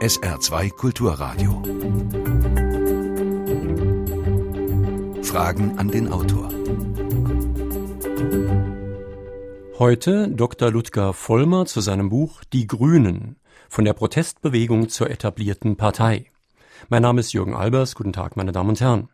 SR2 Kulturradio. Fragen an den Autor. Heute Dr. Ludger Vollmer zu seinem Buch Die Grünen von der Protestbewegung zur etablierten Partei. Mein Name ist Jürgen Albers. Guten Tag, meine Damen und Herren.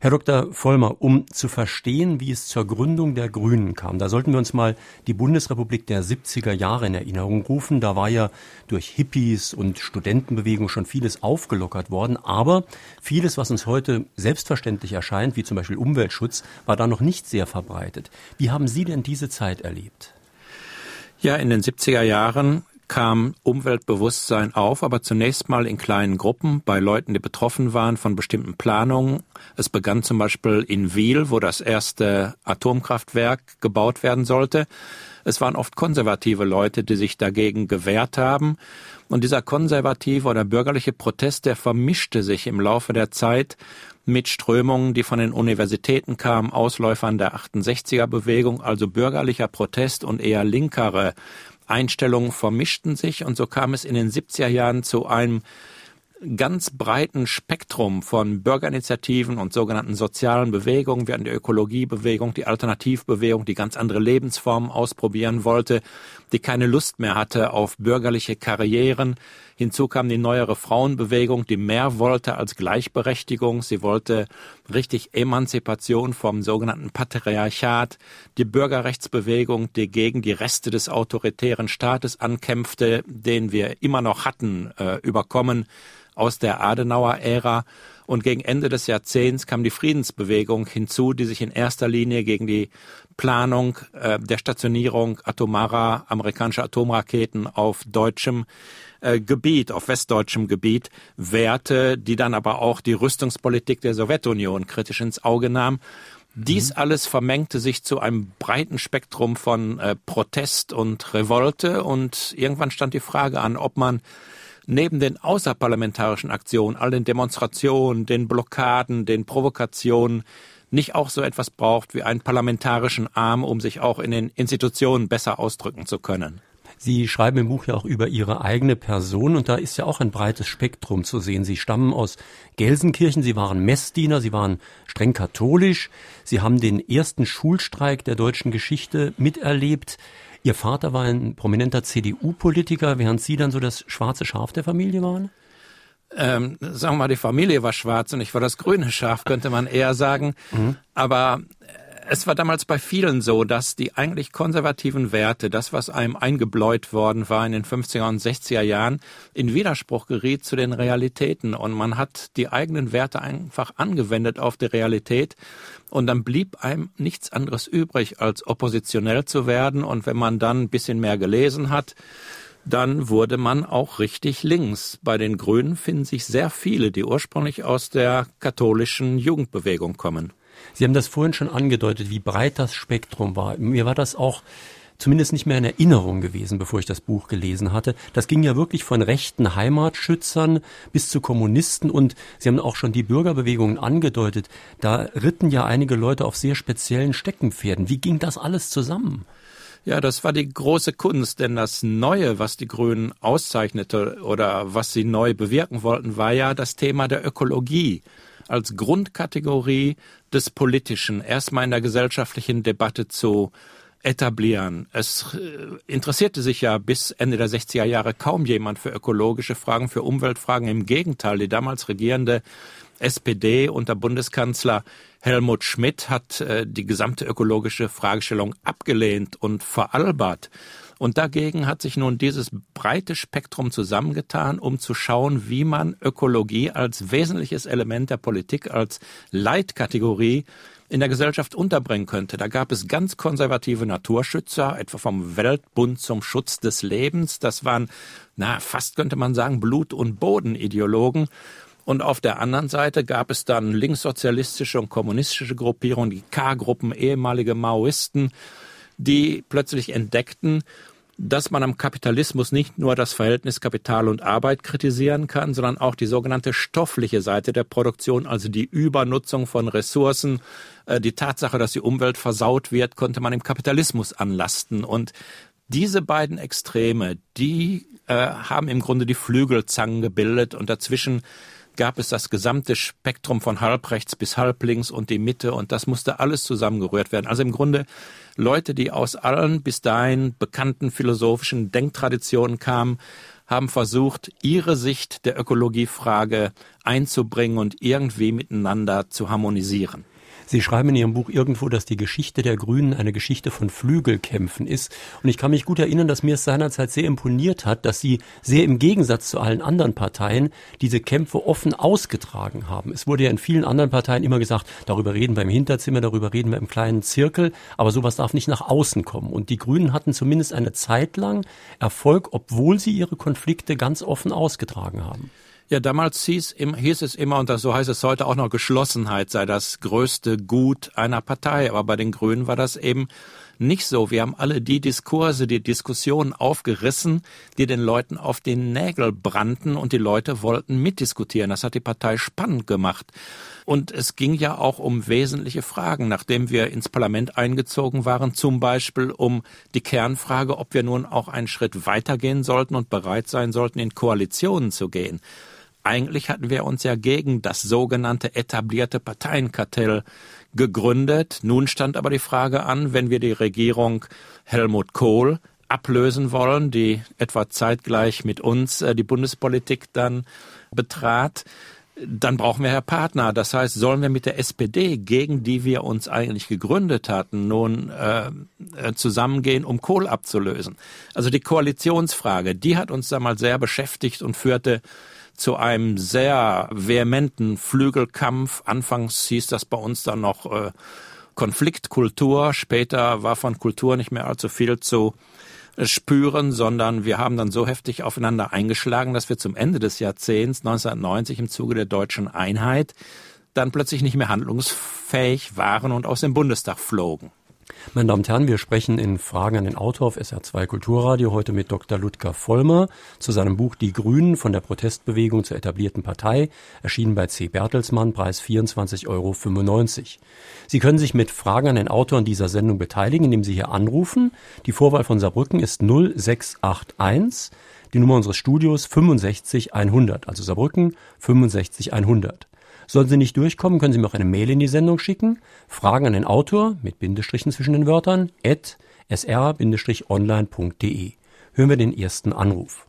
Herr Dr. Vollmer, um zu verstehen, wie es zur Gründung der Grünen kam, da sollten wir uns mal die Bundesrepublik der 70er Jahre in Erinnerung rufen. Da war ja durch Hippies und Studentenbewegung schon vieles aufgelockert worden, aber vieles, was uns heute selbstverständlich erscheint, wie zum Beispiel Umweltschutz, war da noch nicht sehr verbreitet. Wie haben Sie denn diese Zeit erlebt? Ja, in den 70er Jahren kam Umweltbewusstsein auf, aber zunächst mal in kleinen Gruppen bei Leuten, die betroffen waren von bestimmten Planungen. Es begann zum Beispiel in Wiel, wo das erste Atomkraftwerk gebaut werden sollte. Es waren oft konservative Leute, die sich dagegen gewehrt haben. Und dieser konservative oder bürgerliche Protest, der vermischte sich im Laufe der Zeit mit Strömungen, die von den Universitäten kamen, Ausläufern der 68er Bewegung, also bürgerlicher Protest und eher linkere Einstellungen vermischten sich und so kam es in den 70er Jahren zu einem ganz breiten Spektrum von Bürgerinitiativen und sogenannten sozialen Bewegungen. Wir hatten die Ökologiebewegung, die Alternativbewegung, die ganz andere Lebensformen ausprobieren wollte, die keine Lust mehr hatte auf bürgerliche Karrieren. Hinzu kam die neuere Frauenbewegung, die mehr wollte als Gleichberechtigung. Sie wollte richtig Emanzipation vom sogenannten Patriarchat. Die Bürgerrechtsbewegung, die gegen die Reste des autoritären Staates ankämpfte, den wir immer noch hatten, äh, überkommen aus der Adenauer-Ära. Und gegen Ende des Jahrzehnts kam die Friedensbewegung hinzu, die sich in erster Linie gegen die Planung äh, der Stationierung atomarer amerikanischer Atomraketen auf deutschem äh, Gebiet, auf westdeutschem Gebiet wehrte, die dann aber auch die Rüstungspolitik der Sowjetunion kritisch ins Auge nahm. Dies mhm. alles vermengte sich zu einem breiten Spektrum von äh, Protest und Revolte und irgendwann stand die Frage an, ob man neben den außerparlamentarischen Aktionen, all den Demonstrationen, den Blockaden, den Provokationen, nicht auch so etwas braucht wie einen parlamentarischen Arm, um sich auch in den Institutionen besser ausdrücken zu können. Sie schreiben im Buch ja auch über Ihre eigene Person und da ist ja auch ein breites Spektrum zu sehen. Sie stammen aus Gelsenkirchen, Sie waren Messdiener, Sie waren streng katholisch, Sie haben den ersten Schulstreik der deutschen Geschichte miterlebt. Ihr Vater war ein prominenter CDU-Politiker, während Sie dann so das schwarze Schaf der Familie waren? Ähm, sagen wir mal, die Familie war schwarz und ich war das grüne Schaf, könnte man eher sagen. Mhm. Aber es war damals bei vielen so, dass die eigentlich konservativen Werte, das, was einem eingebläut worden war in den 50er und 60er Jahren, in Widerspruch geriet zu den Realitäten. Und man hat die eigenen Werte einfach angewendet auf die Realität. Und dann blieb einem nichts anderes übrig, als oppositionell zu werden. Und wenn man dann ein bisschen mehr gelesen hat, dann wurde man auch richtig links. Bei den Grünen finden sich sehr viele, die ursprünglich aus der katholischen Jugendbewegung kommen. Sie haben das vorhin schon angedeutet, wie breit das Spektrum war. Mir war das auch zumindest nicht mehr in Erinnerung gewesen, bevor ich das Buch gelesen hatte. Das ging ja wirklich von rechten Heimatschützern bis zu Kommunisten und Sie haben auch schon die Bürgerbewegungen angedeutet. Da ritten ja einige Leute auf sehr speziellen Steckenpferden. Wie ging das alles zusammen? Ja, das war die große Kunst, denn das Neue, was die Grünen auszeichnete oder was sie neu bewirken wollten, war ja das Thema der Ökologie als Grundkategorie des Politischen erstmal in der gesellschaftlichen Debatte zu etablieren. Es äh, interessierte sich ja bis Ende der 60er Jahre kaum jemand für ökologische Fragen, für Umweltfragen. Im Gegenteil, die damals regierende SPD unter Bundeskanzler Helmut Schmidt hat äh, die gesamte ökologische Fragestellung abgelehnt und veralbert. Und dagegen hat sich nun dieses breite Spektrum zusammengetan, um zu schauen, wie man Ökologie als wesentliches Element der Politik, als Leitkategorie in der Gesellschaft unterbringen könnte. Da gab es ganz konservative Naturschützer, etwa vom Weltbund zum Schutz des Lebens. Das waren, na, fast könnte man sagen, Blut- und Bodenideologen. Und auf der anderen Seite gab es dann linkssozialistische und kommunistische Gruppierungen, die K-Gruppen, ehemalige Maoisten, die plötzlich entdeckten, dass man am Kapitalismus nicht nur das Verhältnis Kapital und Arbeit kritisieren kann, sondern auch die sogenannte stoffliche Seite der Produktion, also die Übernutzung von Ressourcen, äh, die Tatsache, dass die Umwelt versaut wird, konnte man im Kapitalismus anlasten. Und diese beiden Extreme, die äh, haben im Grunde die Flügelzangen gebildet und dazwischen gab es das gesamte Spektrum von halbrechts bis halblinks und die Mitte und das musste alles zusammengerührt werden. Also im Grunde Leute, die aus allen bis dahin bekannten philosophischen Denktraditionen kamen, haben versucht, ihre Sicht der Ökologiefrage einzubringen und irgendwie miteinander zu harmonisieren. Sie schreiben in Ihrem Buch irgendwo, dass die Geschichte der Grünen eine Geschichte von Flügelkämpfen ist. Und ich kann mich gut erinnern, dass mir es seinerzeit sehr imponiert hat, dass Sie sehr im Gegensatz zu allen anderen Parteien diese Kämpfe offen ausgetragen haben. Es wurde ja in vielen anderen Parteien immer gesagt, darüber reden wir im Hinterzimmer, darüber reden wir im kleinen Zirkel, aber sowas darf nicht nach außen kommen. Und die Grünen hatten zumindest eine Zeit lang Erfolg, obwohl sie ihre Konflikte ganz offen ausgetragen haben. Ja, damals hieß, hieß es immer, und so heißt es heute auch noch, Geschlossenheit sei das größte Gut einer Partei. Aber bei den Grünen war das eben nicht so. Wir haben alle die Diskurse, die Diskussionen aufgerissen, die den Leuten auf den Nägel brannten und die Leute wollten mitdiskutieren. Das hat die Partei spannend gemacht. Und es ging ja auch um wesentliche Fragen, nachdem wir ins Parlament eingezogen waren, zum Beispiel um die Kernfrage, ob wir nun auch einen Schritt weitergehen sollten und bereit sein sollten, in Koalitionen zu gehen. Eigentlich hatten wir uns ja gegen das sogenannte etablierte Parteienkartell gegründet. Nun stand aber die Frage an, wenn wir die Regierung Helmut Kohl ablösen wollen, die etwa zeitgleich mit uns äh, die Bundespolitik dann betrat, dann brauchen wir Herr Partner. Das heißt, sollen wir mit der SPD, gegen die wir uns eigentlich gegründet hatten, nun äh, äh, zusammengehen, um Kohl abzulösen? Also die Koalitionsfrage, die hat uns da mal sehr beschäftigt und führte zu einem sehr vehementen Flügelkampf. Anfangs hieß das bei uns dann noch äh, Konfliktkultur. Später war von Kultur nicht mehr allzu viel zu äh, spüren, sondern wir haben dann so heftig aufeinander eingeschlagen, dass wir zum Ende des Jahrzehnts 1990 im Zuge der deutschen Einheit dann plötzlich nicht mehr handlungsfähig waren und aus dem Bundestag flogen. Meine Damen und Herren, wir sprechen in Fragen an den Autor auf SR2 Kulturradio heute mit Dr. Ludger Vollmer zu seinem Buch Die Grünen von der Protestbewegung zur etablierten Partei, erschienen bei C. Bertelsmann, Preis 24,95 Euro. Sie können sich mit Fragen an den Autor in dieser Sendung beteiligen, indem Sie hier anrufen. Die Vorwahl von Saarbrücken ist 0681, die Nummer unseres Studios 65100, also Saarbrücken 65100. Sollten Sie nicht durchkommen, können Sie mir auch eine Mail in die Sendung schicken. Fragen an den Autor mit Bindestrichen zwischen den Wörtern at sr-online.de. Hören wir den ersten Anruf.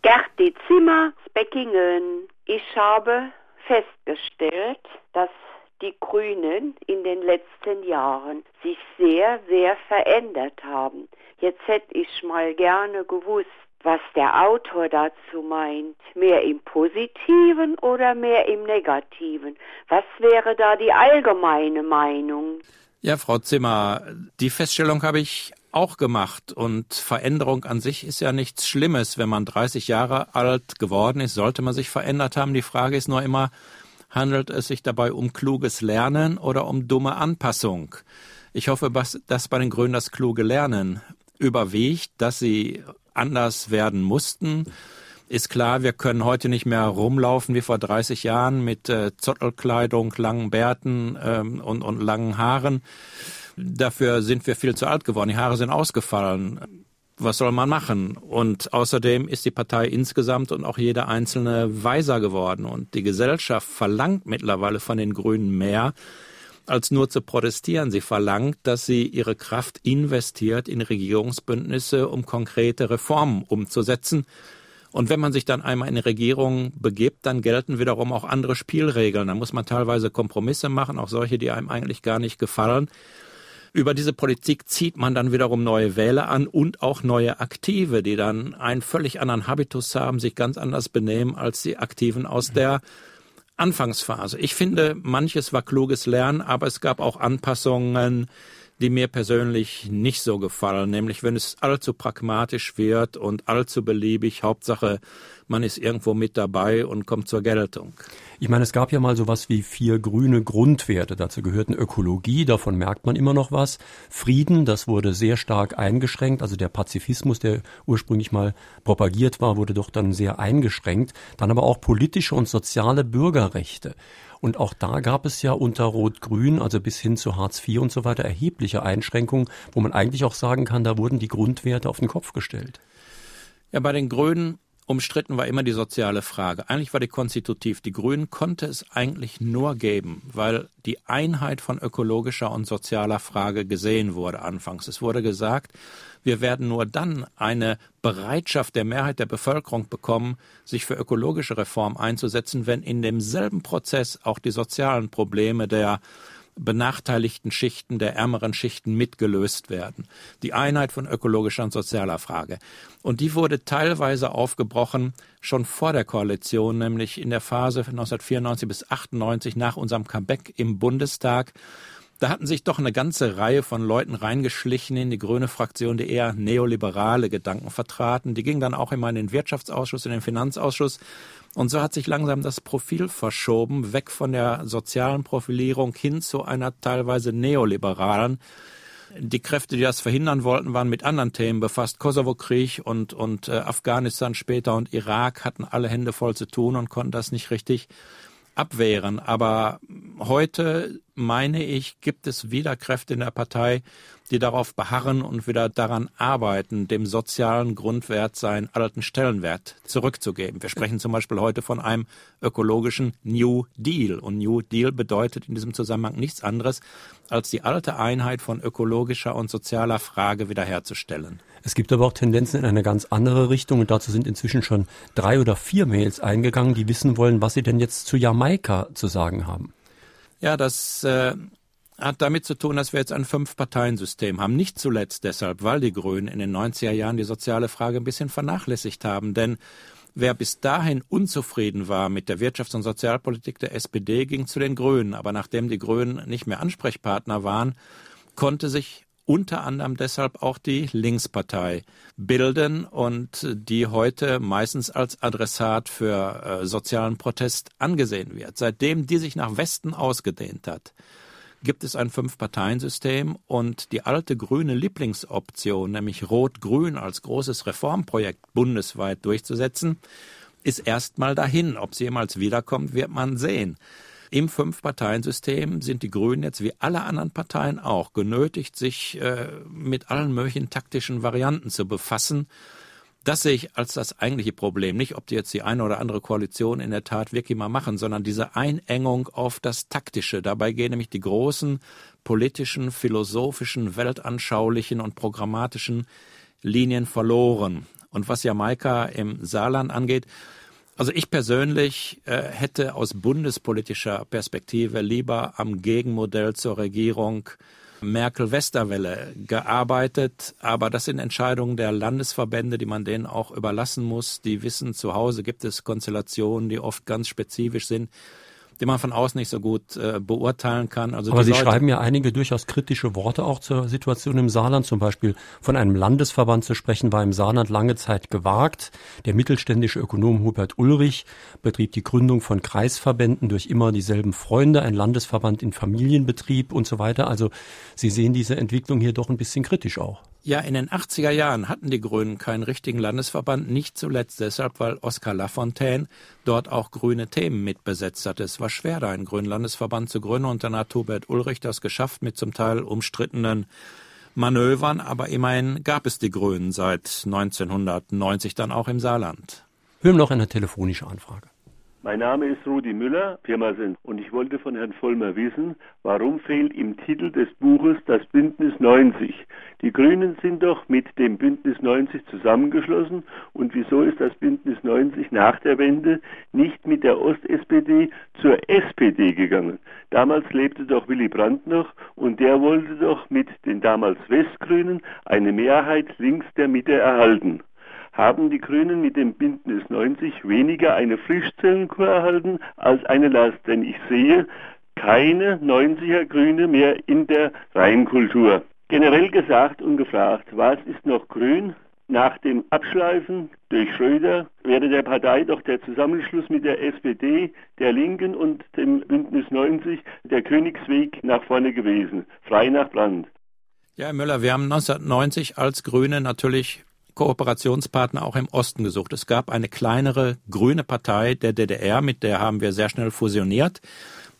Gerti Zimmer, Speckingen. Ich habe festgestellt, dass die Grünen in den letzten Jahren sich sehr, sehr verändert haben. Jetzt hätte ich mal gerne gewusst, was der Autor dazu meint. Mehr im Positiven oder mehr im Negativen? Was wäre da die allgemeine Meinung? Ja, Frau Zimmer, die Feststellung habe ich auch gemacht und Veränderung an sich ist ja nichts Schlimmes. Wenn man 30 Jahre alt geworden ist, sollte man sich verändert haben. Die Frage ist nur immer, handelt es sich dabei um kluges Lernen oder um dumme Anpassung? Ich hoffe, dass bei den Grünen das kluge Lernen überwiegt, dass sie anders werden mussten. Ist klar, wir können heute nicht mehr rumlaufen wie vor 30 Jahren mit äh, Zottelkleidung, langen Bärten ähm, und, und langen Haaren. Dafür sind wir viel zu alt geworden. Die Haare sind ausgefallen. Was soll man machen? Und außerdem ist die Partei insgesamt und auch jeder Einzelne weiser geworden. Und die Gesellschaft verlangt mittlerweile von den Grünen mehr, als nur zu protestieren. Sie verlangt, dass sie ihre Kraft investiert in Regierungsbündnisse, um konkrete Reformen umzusetzen. Und wenn man sich dann einmal in die Regierung begibt, dann gelten wiederum auch andere Spielregeln. Da muss man teilweise Kompromisse machen, auch solche, die einem eigentlich gar nicht gefallen. Über diese Politik zieht man dann wiederum neue Wähler an und auch neue Aktive, die dann einen völlig anderen Habitus haben, sich ganz anders benehmen als die Aktiven aus der Anfangsphase. Ich finde, manches war kluges Lernen, aber es gab auch Anpassungen, die mir persönlich nicht so gefallen, nämlich wenn es allzu pragmatisch wird und allzu beliebig, Hauptsache man ist irgendwo mit dabei und kommt zur Geltung. Ich meine, es gab ja mal sowas wie vier grüne Grundwerte. Dazu gehörten Ökologie, davon merkt man immer noch was. Frieden, das wurde sehr stark eingeschränkt. Also der Pazifismus, der ursprünglich mal propagiert war, wurde doch dann sehr eingeschränkt. Dann aber auch politische und soziale Bürgerrechte. Und auch da gab es ja unter Rot-Grün, also bis hin zu Hartz IV und so weiter, erhebliche Einschränkungen, wo man eigentlich auch sagen kann, da wurden die Grundwerte auf den Kopf gestellt. Ja, bei den Grünen umstritten war immer die soziale Frage. Eigentlich war die konstitutiv. Die Grünen konnte es eigentlich nur geben, weil die Einheit von ökologischer und sozialer Frage gesehen wurde anfangs. Es wurde gesagt, wir werden nur dann eine Bereitschaft der Mehrheit der Bevölkerung bekommen, sich für ökologische Reform einzusetzen, wenn in demselben Prozess auch die sozialen Probleme der benachteiligten Schichten, der ärmeren Schichten mitgelöst werden. Die Einheit von ökologischer und sozialer Frage. Und die wurde teilweise aufgebrochen schon vor der Koalition, nämlich in der Phase 1994 bis 98 nach unserem Comeback im Bundestag. Da hatten sich doch eine ganze Reihe von Leuten reingeschlichen in die grüne Fraktion, die eher neoliberale Gedanken vertraten. Die gingen dann auch immer in den Wirtschaftsausschuss, in den Finanzausschuss und so hat sich langsam das Profil verschoben, weg von der sozialen Profilierung hin zu einer teilweise neoliberalen. Die Kräfte, die das verhindern wollten, waren mit anderen Themen befasst. Kosovo-Krieg und, und äh, Afghanistan später und Irak hatten alle Hände voll zu tun und konnten das nicht richtig abwehren. Aber heute, meine ich, gibt es wieder Kräfte in der Partei, die darauf beharren und wieder daran arbeiten, dem sozialen Grundwert seinen alten Stellenwert zurückzugeben. Wir sprechen zum Beispiel heute von einem ökologischen New Deal. Und New Deal bedeutet in diesem Zusammenhang nichts anderes, als die alte Einheit von ökologischer und sozialer Frage wiederherzustellen. Es gibt aber auch Tendenzen in eine ganz andere Richtung und dazu sind inzwischen schon drei oder vier Mails eingegangen, die wissen wollen, was sie denn jetzt zu Jamaika zu sagen haben. Ja, das äh, hat damit zu tun, dass wir jetzt ein Fünf-Parteien-System haben. Nicht zuletzt deshalb, weil die Grünen in den 90er Jahren die soziale Frage ein bisschen vernachlässigt haben. Denn wer bis dahin unzufrieden war mit der Wirtschafts- und Sozialpolitik der SPD, ging zu den Grünen. Aber nachdem die Grünen nicht mehr Ansprechpartner waren, konnte sich unter anderem deshalb auch die Linkspartei bilden und die heute meistens als Adressat für äh, sozialen Protest angesehen wird. Seitdem die sich nach Westen ausgedehnt hat, gibt es ein Fünf-Parteien-System und die alte grüne Lieblingsoption, nämlich Rot-Grün als großes Reformprojekt bundesweit durchzusetzen, ist erstmal dahin. Ob sie jemals wiederkommt, wird man sehen. Im Fünf-Parteien-System sind die Grünen jetzt wie alle anderen Parteien auch genötigt, sich äh, mit allen möglichen taktischen Varianten zu befassen das sehe ich als das eigentliche Problem. Nicht, ob die jetzt die eine oder andere Koalition in der Tat wirklich mal machen, sondern diese Einengung auf das Taktische. Dabei gehen nämlich die großen politischen, philosophischen, weltanschaulichen und programmatischen Linien verloren. Und was Jamaika im Saarland angeht, also ich persönlich äh, hätte aus bundespolitischer Perspektive lieber am Gegenmodell zur Regierung Merkel-Westerwelle gearbeitet, aber das sind Entscheidungen der Landesverbände, die man denen auch überlassen muss. Die wissen, zu Hause gibt es Konstellationen, die oft ganz spezifisch sind den man von außen nicht so gut äh, beurteilen kann. Also Aber Sie Leute schreiben ja einige durchaus kritische Worte auch zur Situation im Saarland. Zum Beispiel von einem Landesverband zu sprechen, war im Saarland lange Zeit gewagt. Der mittelständische Ökonom Hubert Ulrich betrieb die Gründung von Kreisverbänden durch immer dieselben Freunde, ein Landesverband in Familienbetrieb und so weiter. Also Sie sehen diese Entwicklung hier doch ein bisschen kritisch auch. Ja, in den 80er Jahren hatten die Grünen keinen richtigen Landesverband, nicht zuletzt deshalb, weil Oskar Lafontaine dort auch grüne Themen mitbesetzt hatte. Es war schwer, da einen grünen Landesverband zu gründen und dann hat Hubert Ulrich das geschafft mit zum Teil umstrittenen Manövern, aber immerhin gab es die Grünen seit 1990 dann auch im Saarland. Wir haben noch eine telefonische Anfrage. Mein Name ist Rudi Müller, Firma Sinn, und ich wollte von Herrn Vollmer wissen, warum fehlt im Titel des Buches das Bündnis 90? Die Grünen sind doch mit dem Bündnis 90 zusammengeschlossen und wieso ist das Bündnis 90 nach der Wende nicht mit der Ost-SPD zur SPD gegangen? Damals lebte doch Willy Brandt noch und der wollte doch mit den damals Westgrünen eine Mehrheit links der Mitte erhalten haben die Grünen mit dem Bündnis 90 weniger eine Frischzellenkur erhalten als eine Last. Denn ich sehe keine 90er Grüne mehr in der Rheinkultur. Generell gesagt und gefragt, was ist noch grün? Nach dem Abschleifen durch Schröder wäre der Partei doch der Zusammenschluss mit der SPD, der Linken und dem Bündnis 90 der Königsweg nach vorne gewesen. Frei nach Brand. Ja, Herr Müller, wir haben 1990 als Grüne natürlich Kooperationspartner auch im Osten gesucht. Es gab eine kleinere grüne Partei der DDR, mit der haben wir sehr schnell fusioniert.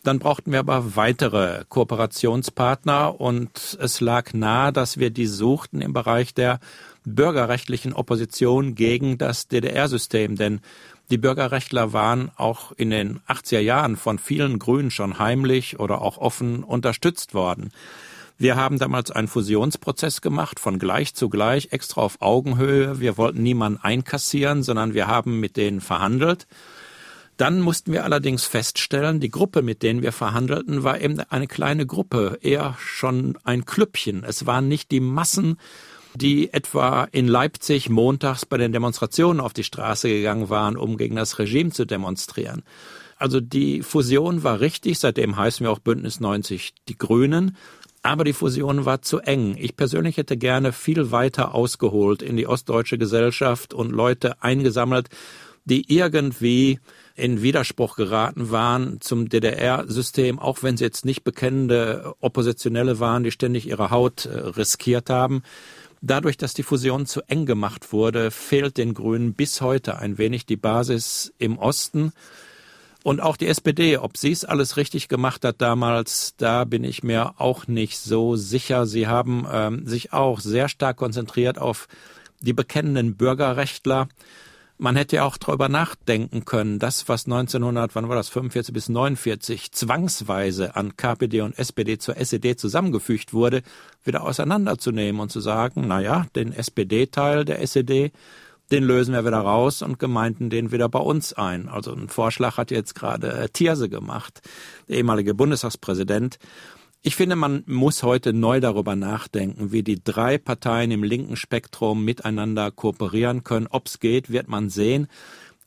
Dann brauchten wir aber weitere Kooperationspartner und es lag nahe, dass wir die suchten im Bereich der bürgerrechtlichen Opposition gegen das DDR-System, denn die Bürgerrechtler waren auch in den 80er Jahren von vielen Grünen schon heimlich oder auch offen unterstützt worden. Wir haben damals einen Fusionsprozess gemacht, von gleich zu gleich, extra auf Augenhöhe. Wir wollten niemanden einkassieren, sondern wir haben mit denen verhandelt. Dann mussten wir allerdings feststellen, die Gruppe, mit denen wir verhandelten, war eben eine kleine Gruppe, eher schon ein Klüppchen. Es waren nicht die Massen, die etwa in Leipzig montags bei den Demonstrationen auf die Straße gegangen waren, um gegen das Regime zu demonstrieren. Also die Fusion war richtig, seitdem heißen wir auch Bündnis 90 die Grünen. Aber die Fusion war zu eng. Ich persönlich hätte gerne viel weiter ausgeholt in die ostdeutsche Gesellschaft und Leute eingesammelt, die irgendwie in Widerspruch geraten waren zum DDR-System, auch wenn sie jetzt nicht bekennende Oppositionelle waren, die ständig ihre Haut äh, riskiert haben. Dadurch, dass die Fusion zu eng gemacht wurde, fehlt den Grünen bis heute ein wenig die Basis im Osten. Und auch die SPD, ob sie es alles richtig gemacht hat damals, da bin ich mir auch nicht so sicher. Sie haben ähm, sich auch sehr stark konzentriert auf die bekennenden Bürgerrechtler. Man hätte ja auch darüber nachdenken können, das, was 1900, wann war das, 45 bis 49 zwangsweise an KPD und SPD zur SED zusammengefügt wurde, wieder auseinanderzunehmen und zu sagen, na ja, den SPD-Teil der SED, den lösen wir wieder raus und gemeinten den wieder bei uns ein. Also ein Vorschlag hat jetzt gerade äh, Thierse gemacht, der ehemalige Bundestagspräsident. Ich finde, man muss heute neu darüber nachdenken, wie die drei Parteien im linken Spektrum miteinander kooperieren können. Ob es geht, wird man sehen.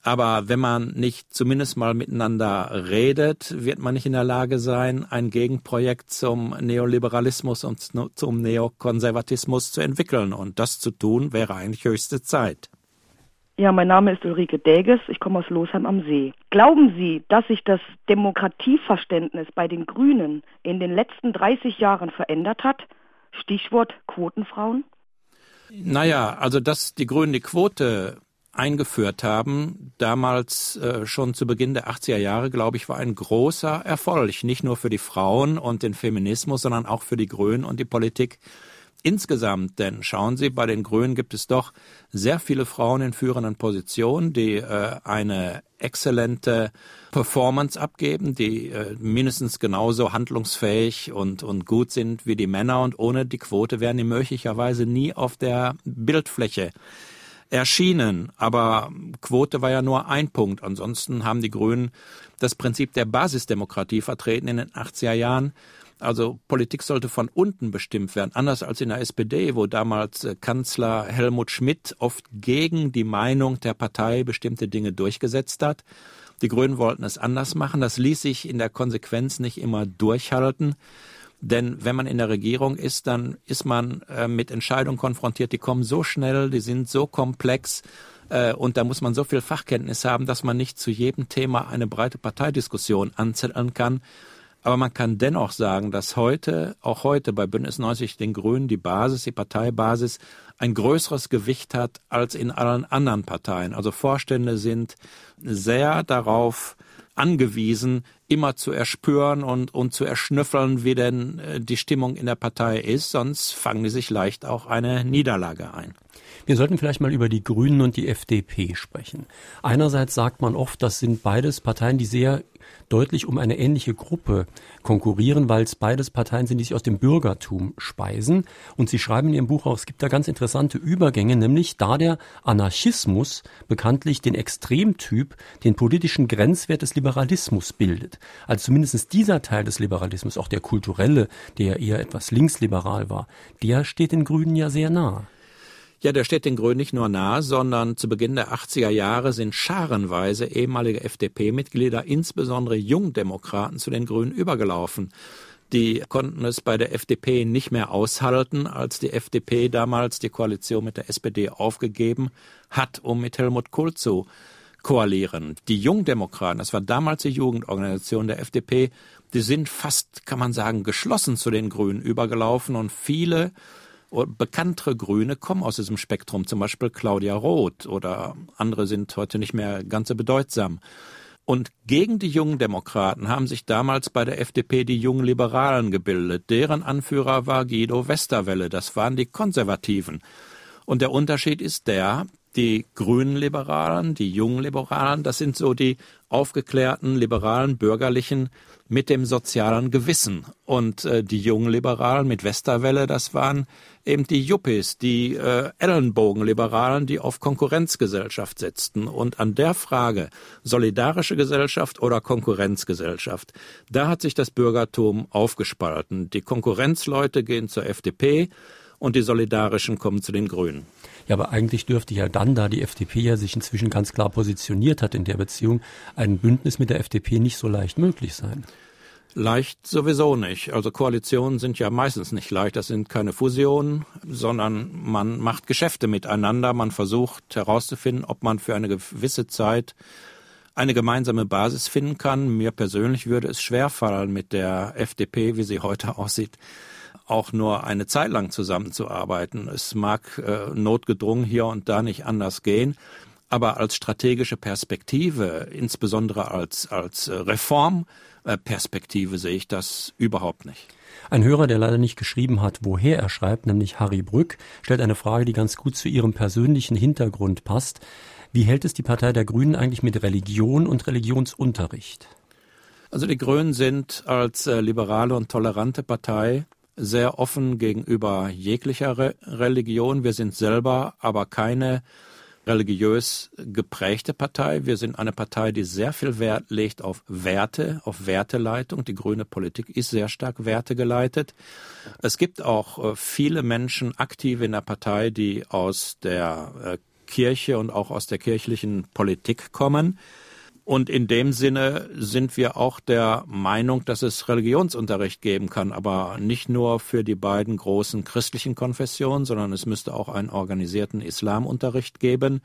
Aber wenn man nicht zumindest mal miteinander redet, wird man nicht in der Lage sein, ein Gegenprojekt zum Neoliberalismus und zum Neokonservatismus zu entwickeln. Und das zu tun, wäre eigentlich höchste Zeit. Ja, mein Name ist Ulrike Däges, ich komme aus Losheim am See. Glauben Sie, dass sich das Demokratieverständnis bei den Grünen in den letzten 30 Jahren verändert hat? Stichwort Quotenfrauen? Naja, also dass die Grünen die Quote eingeführt haben, damals äh, schon zu Beginn der 80er Jahre, glaube ich, war ein großer Erfolg. Nicht nur für die Frauen und den Feminismus, sondern auch für die Grünen und die Politik insgesamt, denn schauen Sie, bei den Grünen gibt es doch sehr viele Frauen in führenden Positionen, die äh, eine exzellente Performance abgeben, die äh, mindestens genauso handlungsfähig und, und gut sind wie die Männer und ohne die Quote wären die möglicherweise nie auf der Bildfläche erschienen. Aber Quote war ja nur ein Punkt. Ansonsten haben die Grünen das Prinzip der Basisdemokratie vertreten in den 80er Jahren also Politik sollte von unten bestimmt werden, anders als in der SPD, wo damals äh, Kanzler Helmut Schmidt oft gegen die Meinung der Partei bestimmte Dinge durchgesetzt hat. Die Grünen wollten es anders machen. Das ließ sich in der Konsequenz nicht immer durchhalten. Denn wenn man in der Regierung ist, dann ist man äh, mit Entscheidungen konfrontiert, die kommen so schnell, die sind so komplex äh, und da muss man so viel Fachkenntnis haben, dass man nicht zu jedem Thema eine breite Parteidiskussion anzetteln kann, aber man kann dennoch sagen, dass heute, auch heute bei Bündnis 90 den Grünen die Basis, die Parteibasis ein größeres Gewicht hat als in allen anderen Parteien. Also Vorstände sind sehr darauf angewiesen, immer zu erspüren und, und zu erschnüffeln, wie denn äh, die Stimmung in der Partei ist, sonst fangen die sich leicht auch eine Niederlage ein. Wir sollten vielleicht mal über die Grünen und die FDP sprechen. Einerseits sagt man oft, das sind beides Parteien, die sehr deutlich um eine ähnliche Gruppe konkurrieren, weil es beides Parteien sind, die sich aus dem Bürgertum speisen. Und Sie schreiben in Ihrem Buch auch, es gibt da ganz interessante Übergänge, nämlich da der Anarchismus bekanntlich den Extremtyp, den politischen Grenzwert des Liberalismus bildet. Also zumindest dieser Teil des Liberalismus, auch der kulturelle, der eher etwas linksliberal war, der steht den Grünen ja sehr nah. Ja, der steht den Grünen nicht nur nahe, sondern zu Beginn der 80er Jahre sind scharenweise ehemalige FDP-Mitglieder, insbesondere Jungdemokraten, zu den Grünen übergelaufen. Die konnten es bei der FDP nicht mehr aushalten, als die FDP damals die Koalition mit der SPD aufgegeben hat, um mit Helmut Kohl zu koalieren. Die Jungdemokraten, das war damals die Jugendorganisation der FDP, die sind fast, kann man sagen, geschlossen zu den Grünen übergelaufen und viele bekanntere Grüne kommen aus diesem Spektrum, zum Beispiel Claudia Roth oder andere sind heute nicht mehr ganz so bedeutsam. Und gegen die jungen Demokraten haben sich damals bei der FDP die jungen Liberalen gebildet. Deren Anführer war Guido Westerwelle. Das waren die Konservativen. Und der Unterschied ist der, die grünen Liberalen, die jungen Liberalen, das sind so die aufgeklärten, liberalen, bürgerlichen mit dem sozialen Gewissen. Und äh, die jungen Liberalen mit Westerwelle, das waren eben die Yuppies, die äh, Ellenbogenliberalen, die auf Konkurrenzgesellschaft setzten. Und an der Frage, solidarische Gesellschaft oder Konkurrenzgesellschaft, da hat sich das Bürgertum aufgespalten. Die Konkurrenzleute gehen zur FDP und die Solidarischen kommen zu den Grünen. Ja, aber eigentlich dürfte ja dann, da die FDP ja sich inzwischen ganz klar positioniert hat in der Beziehung, ein Bündnis mit der FDP nicht so leicht möglich sein. Leicht sowieso nicht. Also Koalitionen sind ja meistens nicht leicht. Das sind keine Fusionen, sondern man macht Geschäfte miteinander. Man versucht herauszufinden, ob man für eine gewisse Zeit eine gemeinsame Basis finden kann. Mir persönlich würde es schwerfallen, mit der FDP, wie sie heute aussieht, auch nur eine Zeit lang zusammenzuarbeiten. Es mag äh, notgedrungen hier und da nicht anders gehen, aber als strategische Perspektive, insbesondere als, als äh, Reformperspektive sehe ich das überhaupt nicht. Ein Hörer, der leider nicht geschrieben hat, woher er schreibt, nämlich Harry Brück, stellt eine Frage, die ganz gut zu Ihrem persönlichen Hintergrund passt. Wie hält es die Partei der Grünen eigentlich mit Religion und Religionsunterricht? Also die Grünen sind als äh, liberale und tolerante Partei sehr offen gegenüber jeglicher Re Religion. Wir sind selber aber keine religiös geprägte Partei. Wir sind eine Partei, die sehr viel Wert legt auf Werte, auf Werteleitung. Die grüne Politik ist sehr stark wertegeleitet. Es gibt auch äh, viele Menschen aktiv in der Partei, die aus der äh, Kirche und auch aus der kirchlichen Politik kommen. Und in dem Sinne sind wir auch der Meinung, dass es Religionsunterricht geben kann, aber nicht nur für die beiden großen christlichen Konfessionen, sondern es müsste auch einen organisierten Islamunterricht geben.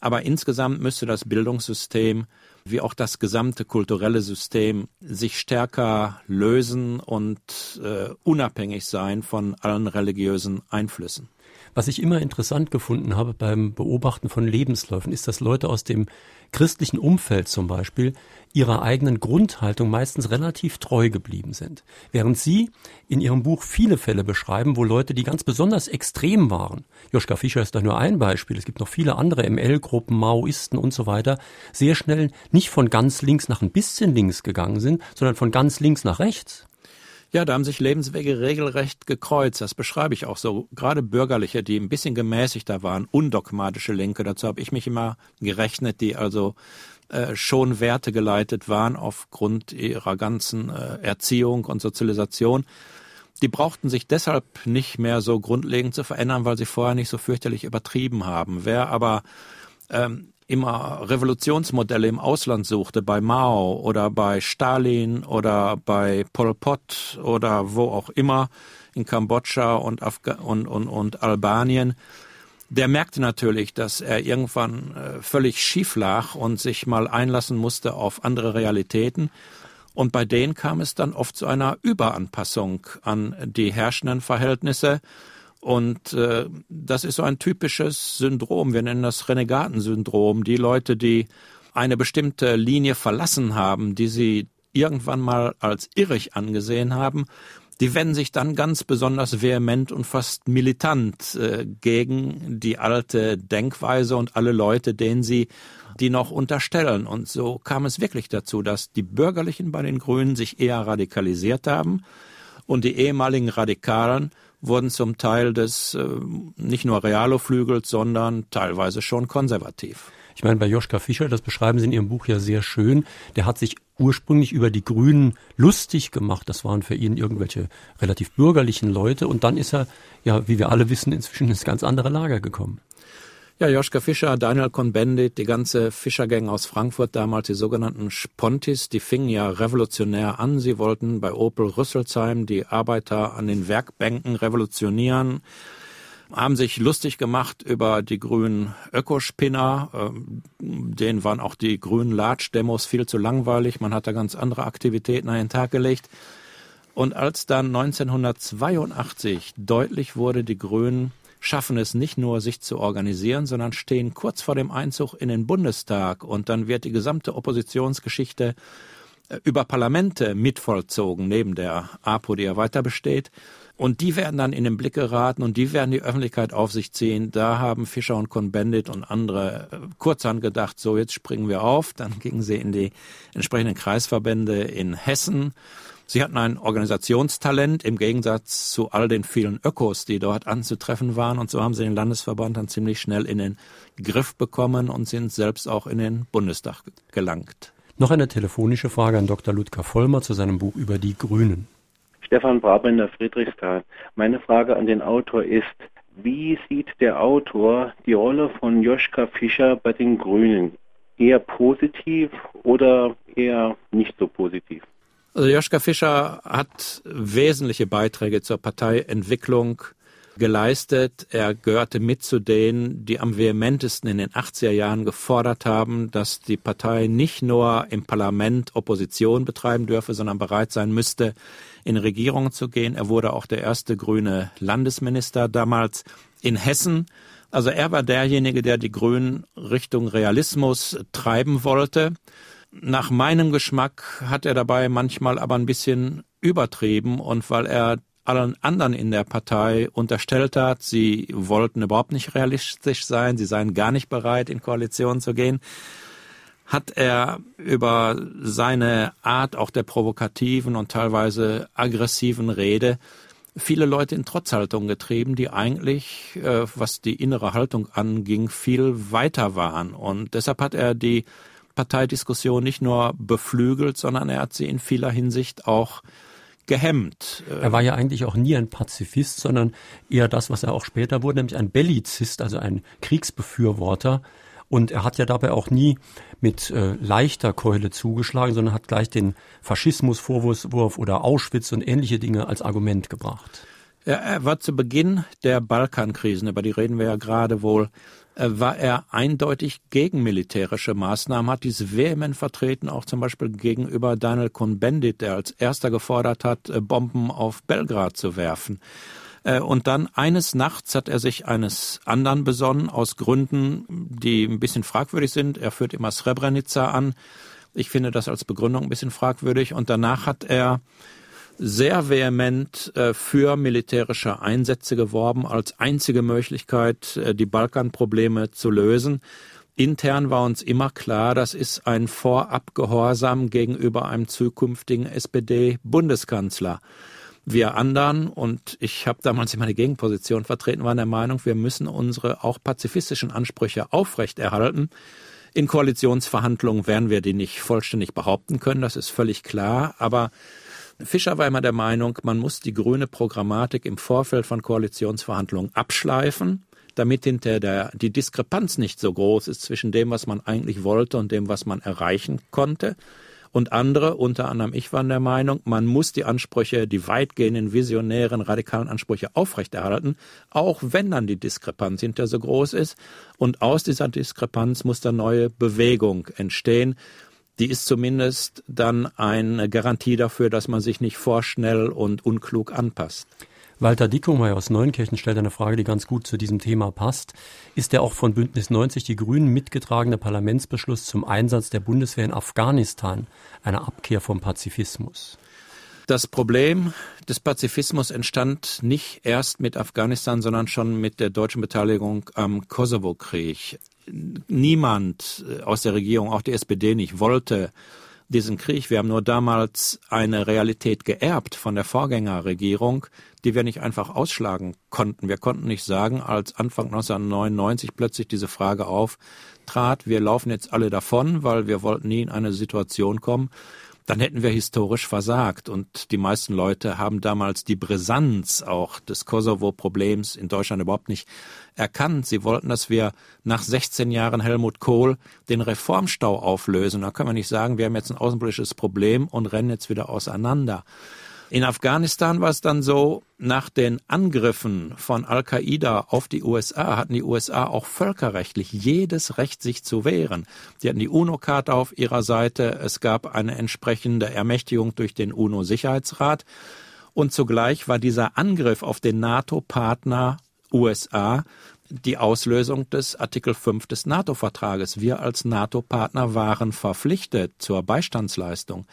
Aber insgesamt müsste das Bildungssystem wie auch das gesamte kulturelle System sich stärker lösen und äh, unabhängig sein von allen religiösen Einflüssen. Was ich immer interessant gefunden habe beim Beobachten von Lebensläufen, ist, dass Leute aus dem christlichen Umfeld zum Beispiel ihrer eigenen Grundhaltung meistens relativ treu geblieben sind. Während Sie in Ihrem Buch viele Fälle beschreiben, wo Leute, die ganz besonders extrem waren, Joschka Fischer ist da nur ein Beispiel, es gibt noch viele andere ML-Gruppen, Maoisten und so weiter, sehr schnell nicht von ganz links nach ein bisschen links gegangen sind, sondern von ganz links nach rechts. Ja, da haben sich Lebenswege regelrecht gekreuzt. Das beschreibe ich auch so. Gerade Bürgerliche, die ein bisschen gemäßigter waren, undogmatische Linke. Dazu habe ich mich immer gerechnet, die also äh, schon Werte geleitet waren aufgrund ihrer ganzen äh, Erziehung und Sozialisation. Die brauchten sich deshalb nicht mehr so grundlegend zu verändern, weil sie vorher nicht so fürchterlich übertrieben haben. Wer aber ähm, immer Revolutionsmodelle im Ausland suchte, bei Mao oder bei Stalin oder bei Pol Pot oder wo auch immer, in Kambodscha und, Afga und, und, und Albanien, der merkte natürlich, dass er irgendwann äh, völlig schief lag und sich mal einlassen musste auf andere Realitäten. Und bei denen kam es dann oft zu einer Überanpassung an die herrschenden Verhältnisse. Und äh, das ist so ein typisches Syndrom. Wir nennen das Renegatensyndrom. Die Leute, die eine bestimmte Linie verlassen haben, die sie irgendwann mal als irrig angesehen haben, die wenden sich dann ganz besonders vehement und fast militant äh, gegen die alte Denkweise und alle Leute, denen sie die noch unterstellen. Und so kam es wirklich dazu, dass die Bürgerlichen bei den Grünen sich eher radikalisiert haben und die ehemaligen Radikalen wurden zum Teil des äh, nicht nur Realo-Flügels, sondern teilweise schon konservativ. Ich meine, bei Joschka Fischer, das beschreiben Sie in Ihrem Buch ja sehr schön, der hat sich ursprünglich über die Grünen lustig gemacht. Das waren für ihn irgendwelche relativ bürgerlichen Leute. Und dann ist er, ja, wie wir alle wissen, inzwischen ins ganz andere Lager gekommen. Ja, Joschka Fischer, Daniel Cohn-Bendit, die ganze Fischergang aus Frankfurt damals, die sogenannten Spontis, die fingen ja revolutionär an. Sie wollten bei Opel Rüsselsheim die Arbeiter an den Werkbänken revolutionieren, haben sich lustig gemacht über die grünen Ökospinner. Ähm, denen waren auch die grünen Latsch-Demos viel zu langweilig. Man hat da ganz andere Aktivitäten an den Tag gelegt. Und als dann 1982 deutlich wurde, die Grünen schaffen es nicht nur, sich zu organisieren, sondern stehen kurz vor dem Einzug in den Bundestag und dann wird die gesamte Oppositionsgeschichte äh, über Parlamente mitvollzogen, neben der APO, die ja weiter besteht. Und die werden dann in den Blick geraten und die werden die Öffentlichkeit auf sich ziehen. Da haben Fischer und Cohn-Bendit und andere äh, kurzhand gedacht, so jetzt springen wir auf. Dann gingen sie in die entsprechenden Kreisverbände in Hessen. Sie hatten ein Organisationstalent im Gegensatz zu all den vielen Ökos, die dort anzutreffen waren. Und so haben sie den Landesverband dann ziemlich schnell in den Griff bekommen und sind selbst auch in den Bundestag gelangt. Noch eine telefonische Frage an Dr. Ludger Vollmer zu seinem Buch über die Grünen. Stefan Brabender, Friedrichsthal. Meine Frage an den Autor ist, wie sieht der Autor die Rolle von Joschka Fischer bei den Grünen? Eher positiv oder eher nicht so positiv? Also Joschka Fischer hat wesentliche Beiträge zur Parteientwicklung geleistet. Er gehörte mit zu denen, die am vehementesten in den 80er Jahren gefordert haben, dass die Partei nicht nur im Parlament Opposition betreiben dürfe, sondern bereit sein müsste, in Regierungen zu gehen. Er wurde auch der erste grüne Landesminister damals in Hessen. Also er war derjenige, der die Grünen Richtung Realismus treiben wollte. Nach meinem Geschmack hat er dabei manchmal aber ein bisschen übertrieben und weil er allen anderen in der Partei unterstellt hat, sie wollten überhaupt nicht realistisch sein, sie seien gar nicht bereit, in Koalition zu gehen, hat er über seine Art auch der provokativen und teilweise aggressiven Rede viele Leute in Trotzhaltung getrieben, die eigentlich, äh, was die innere Haltung anging, viel weiter waren. Und deshalb hat er die Parteidiskussion nicht nur beflügelt, sondern er hat sie in vieler Hinsicht auch gehemmt. Er war ja eigentlich auch nie ein Pazifist, sondern eher das, was er auch später wurde, nämlich ein Bellizist, also ein Kriegsbefürworter. Und er hat ja dabei auch nie mit äh, leichter Keule zugeschlagen, sondern hat gleich den Faschismusvorwurf oder Auschwitz und ähnliche Dinge als Argument gebracht. Er war zu Beginn der Balkankrisen, über die reden wir ja gerade wohl, war er eindeutig gegen militärische Maßnahmen, hat dies vehement vertreten, auch zum Beispiel gegenüber Daniel Cohn-Bendit, der als erster gefordert hat, äh, Bomben auf Belgrad zu werfen. Äh, und dann eines Nachts hat er sich eines anderen besonnen, aus Gründen, die ein bisschen fragwürdig sind. Er führt immer Srebrenica an. Ich finde das als Begründung ein bisschen fragwürdig. Und danach hat er sehr vehement äh, für militärische Einsätze geworben, als einzige Möglichkeit, äh, die Balkanprobleme zu lösen. Intern war uns immer klar, das ist ein Vorabgehorsam gegenüber einem zukünftigen SPD-Bundeskanzler. Wir anderen, und ich habe damals immer eine Gegenposition vertreten, waren der Meinung, wir müssen unsere auch pazifistischen Ansprüche aufrechterhalten. In Koalitionsverhandlungen werden wir die nicht vollständig behaupten können, das ist völlig klar, aber Fischer war immer der Meinung, man muss die grüne Programmatik im Vorfeld von Koalitionsverhandlungen abschleifen, damit hinter der, die Diskrepanz nicht so groß ist zwischen dem, was man eigentlich wollte und dem, was man erreichen konnte. Und andere, unter anderem ich, waren der Meinung, man muss die Ansprüche, die weitgehenden, visionären, radikalen Ansprüche aufrechterhalten, auch wenn dann die Diskrepanz hinter so groß ist. Und aus dieser Diskrepanz muss dann neue Bewegung entstehen die ist zumindest dann eine Garantie dafür, dass man sich nicht vorschnell und unklug anpasst. Walter Dickomeyer aus Neunkirchen stellt eine Frage, die ganz gut zu diesem Thema passt. Ist der auch von Bündnis 90 die Grünen mitgetragene Parlamentsbeschluss zum Einsatz der Bundeswehr in Afghanistan eine Abkehr vom Pazifismus? Das Problem des Pazifismus entstand nicht erst mit Afghanistan, sondern schon mit der deutschen Beteiligung am Kosovo-Krieg niemand äh, aus der Regierung, auch die SPD nicht, wollte diesen Krieg. Wir haben nur damals eine Realität geerbt von der Vorgängerregierung, die wir nicht einfach ausschlagen konnten. Wir konnten nicht sagen, als Anfang 1999 plötzlich diese Frage auftrat, wir laufen jetzt alle davon, weil wir wollten nie in eine Situation kommen, dann hätten wir historisch versagt. Und die meisten Leute haben damals die Brisanz auch des Kosovo-Problems in Deutschland überhaupt nicht erkannt. Sie wollten, dass wir nach 16 Jahren Helmut Kohl den Reformstau auflösen. Da können wir nicht sagen, wir haben jetzt ein außenpolitisches Problem und rennen jetzt wieder auseinander. In Afghanistan war es dann so, nach den Angriffen von Al-Qaida auf die USA hatten die USA auch völkerrechtlich jedes Recht, sich zu wehren. Die hatten die UNO-Karte auf ihrer Seite, es gab eine entsprechende Ermächtigung durch den UNO-Sicherheitsrat und zugleich war dieser Angriff auf den NATO-Partner USA die Auslösung des Artikel 5 des NATO-Vertrages. Wir als NATO-Partner waren verpflichtet zur Beistandsleistung.